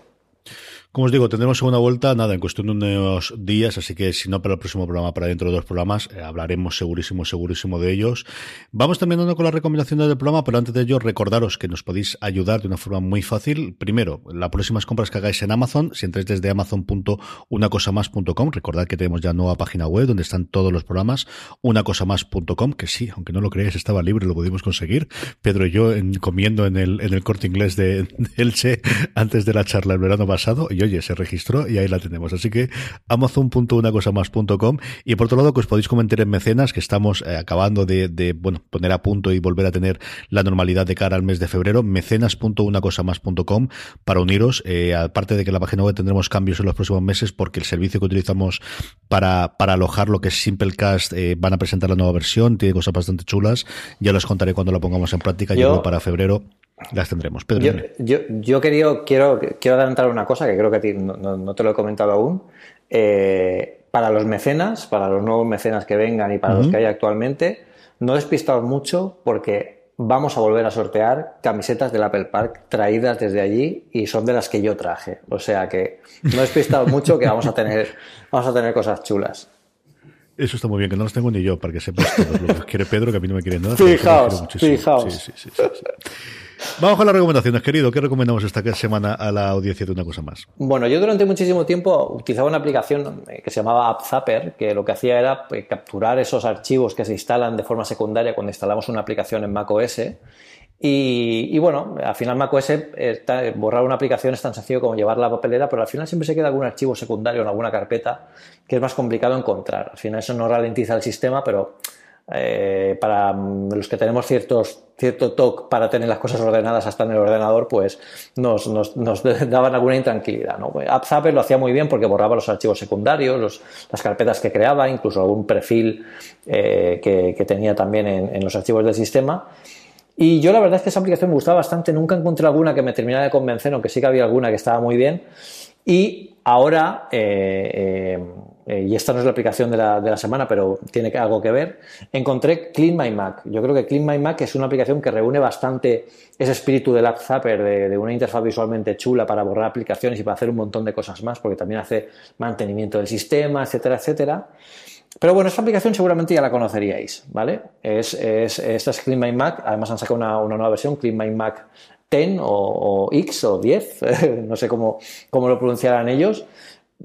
Como os digo, tendremos segunda vuelta, nada, en cuestión de unos días, así que si no para el próximo programa, para dentro de dos programas, eh, hablaremos segurísimo, segurísimo de ellos. Vamos terminando con las recomendaciones del programa, pero antes de ello, recordaros que nos podéis ayudar de una forma muy fácil. Primero, las próximas compras que hagáis en Amazon, si entráis desde amazon.unacosamás.com, recordad que tenemos ya nueva página web donde están todos los programas, unacosamás.com, que sí, aunque no lo creáis, estaba libre, lo pudimos conseguir. Pedro y yo comiendo en el, en el corte inglés de, (laughs) de Elche antes de la charla el verano pasado, y oye, se registró y ahí la tenemos. Así que amazon.unacosamás.com y por otro lado que os podéis comentar en mecenas que estamos eh, acabando de, de, bueno, poner a punto y volver a tener la normalidad de cara al mes de febrero, mecenas.unacosamás.com para uniros. Eh, aparte de que la página web tendremos cambios en los próximos meses porque el servicio que utilizamos para, para alojar lo que es Simplecast eh, van a presentar la nueva versión, tiene cosas bastante chulas. Ya los contaré cuando la pongamos en práctica. Yo, para febrero las tendremos. Pedro, yo, yo, quiero, quiero, quiero adelantar una cosa que creo que a ti no, te lo he comentado aún. Eh, para los mecenas, para los nuevos mecenas que vengan y para los que hay actualmente, no despistaos mucho porque vamos a volver a sortear camisetas del Apple Park traídas desde allí y son de las que yo traje. O sea que no despistaos mucho que vamos a tener, (laughs) vamos a tener cosas chulas. Eso está muy bien, que no los tengo ni yo, para que sepas lo que quiere Pedro, que a mí no me quiere nada. Fijaos, fijaos. Sí, sí, sí, Vamos con las recomendaciones, querido. ¿Qué recomendamos esta semana a la audiencia de una cosa más? Bueno, yo durante muchísimo tiempo utilizaba una aplicación eh, que se llamaba AppZapper, que lo que hacía era pues, capturar esos archivos que se instalan de forma secundaria cuando instalamos una aplicación en macOS. Y, bueno, al final macOS, borrar una aplicación es tan sencillo como llevar la papelera, pero al final siempre se queda algún archivo secundario en alguna carpeta que es más complicado encontrar. Al final eso no ralentiza el sistema, pero eh, para los que tenemos ciertos, cierto toque para tener las cosas ordenadas hasta en el ordenador, pues nos, nos, nos (laughs) daban alguna intranquilidad. ¿no? Pues AppZapper lo hacía muy bien porque borraba los archivos secundarios, los, las carpetas que creaba, incluso algún perfil eh, que, que, tenía también en, en, los archivos del sistema. Y yo la verdad es que esa aplicación me gustaba bastante, nunca encontré alguna que me terminara de convencer, aunque sí que había alguna que estaba muy bien. Y ahora... Eh, eh, y esta no es la aplicación de la, de la, semana, pero tiene algo que ver, encontré Clean My Mac. Yo creo que Clean My Mac es una aplicación que reúne bastante ese espíritu del App Zapper, de, de, una interfaz visualmente chula para borrar aplicaciones y para hacer un montón de cosas más, porque también hace mantenimiento del sistema, etcétera, etcétera. Pero bueno, esta aplicación seguramente ya la conoceríais, ¿vale? Es, es, esta es Clean My Mac, además han sacado una, una nueva versión, Clean My Mac 10 o, X o 10, (laughs) no sé cómo, cómo lo pronunciarán ellos,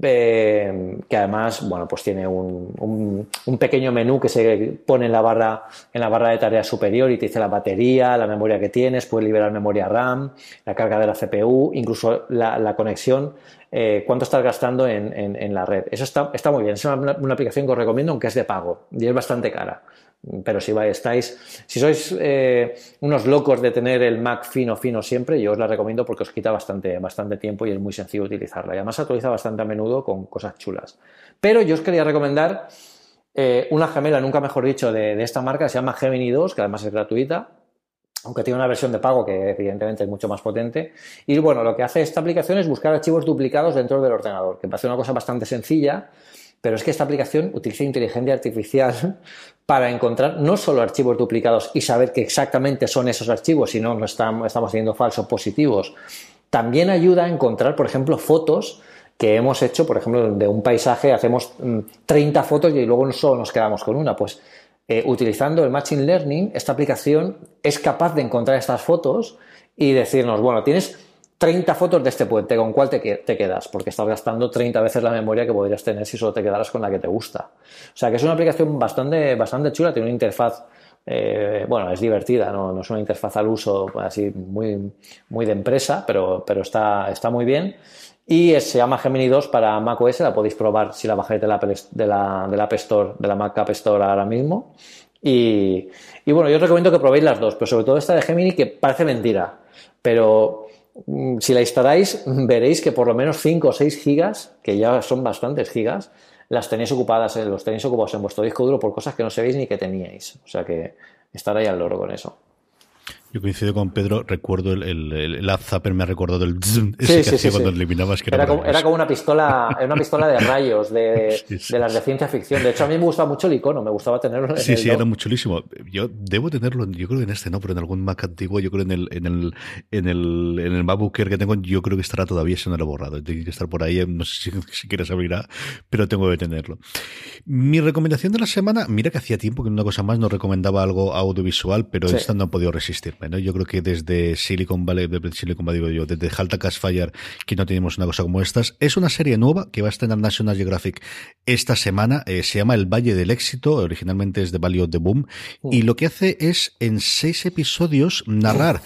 eh, que además, bueno, pues tiene un, un, pequeño menú que se pone en la barra, en la barra de tareas superior y te dice la batería, la memoria que tienes, puedes liberar memoria RAM, la carga de la CPU, incluso la, la conexión, eh, cuánto estás gastando en, en, en, la red. Eso está, está muy bien. Es una, una, aplicación que os recomiendo, aunque es de pago y es bastante cara. Pero si estáis, si sois eh, unos locos de tener el Mac fino, fino siempre, yo os la recomiendo porque os quita bastante, bastante tiempo y es muy sencillo utilizarla. Y además se actualiza bastante a menudo con cosas chulas. Pero yo os quería recomendar eh, una gemela, nunca mejor dicho, de, de, esta marca, se llama Gemini 2, que además es gratuita, aunque tiene una versión de pago que evidentemente es mucho más potente. Y bueno, lo que hace esta aplicación es buscar archivos duplicados dentro del ordenador, que parece una cosa bastante sencilla, pero es que esta aplicación utiliza inteligencia artificial (laughs) para encontrar no solo archivos duplicados y saber que exactamente son esos archivos, sino no estamos, estamos teniendo falsos positivos. También ayuda a encontrar, por ejemplo, fotos que hemos hecho, por ejemplo, de un paisaje, hacemos 30 mm, fotos y luego solo nos quedamos con una. Pues eh, utilizando el Machine Learning, esta aplicación es capaz de encontrar estas fotos y decirnos, bueno, tienes 30 fotos de este puente, ¿con cuál te, quedas? Porque estás gastando 30 veces la memoria que podrías tener si solo te quedaras con la que te gusta. O sea que es una aplicación bastante, bastante chula, tiene una interfaz, eh, bueno, es divertida, ¿no? no, es una interfaz al uso así muy, muy de empresa, pero, pero está, está muy bien. Y se llama Gemini 2 para macOS, la podéis probar si la bajáis de la, de la, de la App Store, de la Mac App Store ahora mismo. Y, y bueno, yo os recomiendo que probéis las dos, pero sobre todo esta de Gemini que parece mentira, pero si la instaláis, (laughs) veréis que por lo menos 5 o 6 gigas, que ya son bastantes gigas, las tenéis ocupadas, eh, los tenéis ocupados en vuestro disco duro por cosas que no sabéis ni que teníais. O sea que estar ahí al loro con eso. Yo coincido con Pedro, recuerdo el, el, el, Zapper me ha recordado el sí, ese que hacía cuando eliminabas que era, como, era como una pistola, una pistola de rayos de, (laughs) de, las de ciencia ficción. De hecho, a mí me gustaba mucho el icono, me gustaba tenerlo en Sí, el sí, era muy chulísimo. Yo debo tenerlo, yo creo que en este no, pero en algún Mac antiguo, yo creo en el, en el, en el, en el MacBook Air que tengo, yo creo que estará todavía, si no lo he borrado. Tiene que estar por ahí, no sé si, (laughs) si quieres abrirá, pero tengo que tenerlo. Mi recomendación de la semana, mira que hacía tiempo que una cosa más no recomendaba algo audiovisual, pero sí. esta no he podido resistirme, ¿no? Yo creo que desde desde Silicon Valley, de Silicon Valley, digo yo, desde Halta Fire, que no tenemos una cosa como estas. Es una serie nueva que va a estrenar National Geographic esta semana. Eh, se llama El Valle del Éxito. Originalmente es The Valley of the Boom. Y lo que hace es, en seis episodios, narrar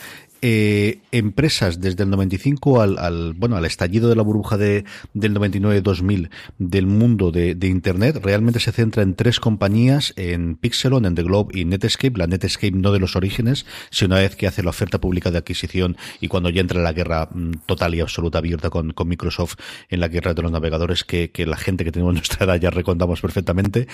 eh, empresas desde el 95 al, al, bueno, al estallido de la burbuja de, del 99-2000 del mundo de, Internet, realmente se centra en tres compañías, en Pixelon, en The Globe y Netscape. La Netscape no de los orígenes, sino una vez que hace la oferta pública de adquisición y cuando ya entra la guerra mm, total y absoluta abierta con, Microsoft en la guerra de los navegadores que, la gente que tenemos nuestra edad ya recontamos perfectamente.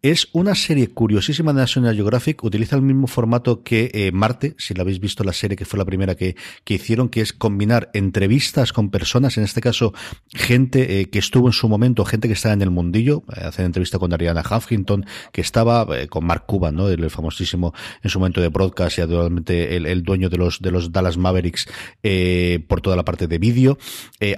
Es una serie curiosísima de National Geographic, utiliza el mismo formato que eh, Marte, si la habéis visto la serie que fue la primera que, que hicieron, que es combinar entrevistas con personas, en este caso gente eh, que estuvo en su momento, gente que estaba en el mundillo, eh, hacen entrevista con Ariana Huffington, que estaba eh, con Mark Cuban, ¿no? El, famosísimo en su momento de broadcast y actualmente el, el, dueño de los de los Dallas Mavericks eh, por toda la parte de vídeo,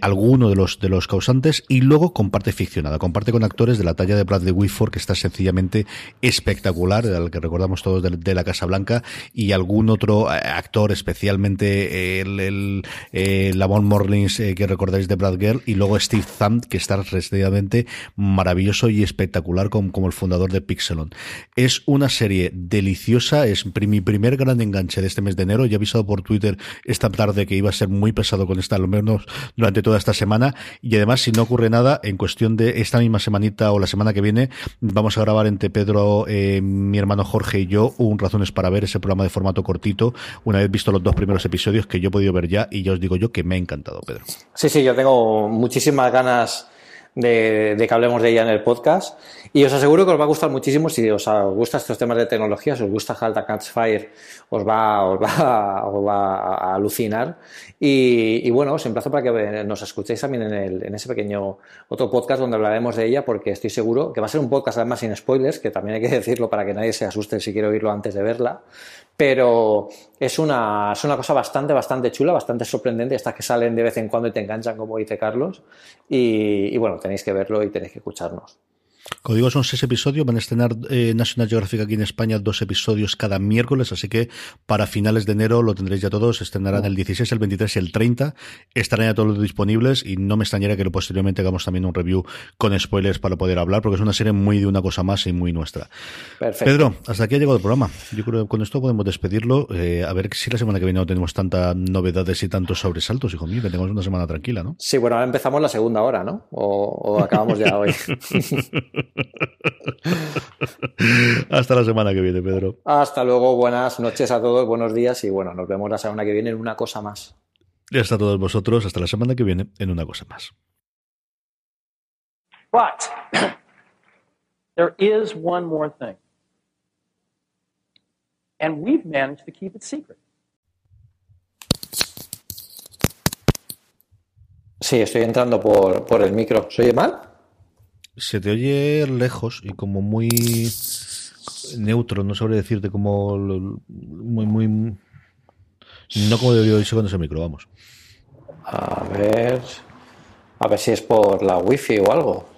alguno de los de los causantes y luego comparte ficcionada, comparte con actores de la talla de Bradley Whitford que está sencillamente espectacular, al que recordamos todos de la Casa Blanca y algún otro actor especialmente el, el eh, Lamont Morlins eh, que recordáis de Brad Girl y luego Steve Thumb que está restritamente maravilloso y espectacular como, como, el fundador de Pixelon. Es una serie deliciosa, es mi primer gran enganche de este mes de enero, ya he avisado por Twitter esta tarde que iba a ser muy pesado con esta, al menos durante toda esta semana. Y además si no ocurre nada en cuestión de esta misma semanita o la semana que viene vamos a grabar entre Pedro, eh, mi hermano Jorge y yo un Razones para Ver, ese programa de formato cortito, una vez visto los dos primeros episodios que yo he podido ver ya y ya os digo yo que me ha encantado, Pedro. Sí, sí, yo tengo muchísimas ganas de, que hablemos de ella en el podcast. Y os aseguro que os va a gustar muchísimo si os gustan estos temas de tecnología, si os gusta Halta Catch Fire, os va, os va, os va a alucinar. Y, y, bueno, os emplazo para que nos escuchéis también en, el, en ese pequeño otro podcast donde hablaremos de ella, porque estoy seguro que va a ser un podcast además sin spoilers, que también hay que decirlo para que nadie se asuste si quiere oírlo antes de verla pero es una, es una cosa bastante, bastante chula, bastante sorprendente, estas que salen de vez en cuando y te enganchan, como dice Carlos, y, y bueno, tenéis que verlo y tenéis que escucharnos. Como digo, son seis episodios. Van a estrenar eh, National Geographic aquí en España dos episodios cada miércoles, así que para finales de enero lo tendréis ya todos. Estrenarán el 16, el 23 y el 30. Estarán ya todos disponibles y no me extrañaría que posteriormente hagamos también un review con spoilers para poder hablar, porque es una serie muy de una cosa más y muy nuestra. Perfecto. Pedro, hasta aquí ha llegado el programa. Yo creo que con esto podemos despedirlo. Eh, a ver si la semana que viene no tenemos tantas novedades y tantos sobresaltos, hijo mío, que tengamos una semana tranquila, ¿no? Sí, bueno, ahora empezamos la segunda hora, ¿no? O, o acabamos ya hoy. (laughs) (laughs) Hasta la semana que viene, Pedro. Hasta luego, buenas noches a todos, buenos días y bueno, nos vemos la semana que viene en una cosa más. Y hasta todos vosotros, hasta la semana que viene en una cosa más. But (clears throat) there is one more thing. And we've managed to keep it secret. Sí, estoy entrando por, por el micro. ¿Se oye mal? Se te oye lejos y como muy neutro, no sabré decirte como muy, muy... No como debería oírse cuando se micro, vamos. A ver... A ver si es por la wifi o algo.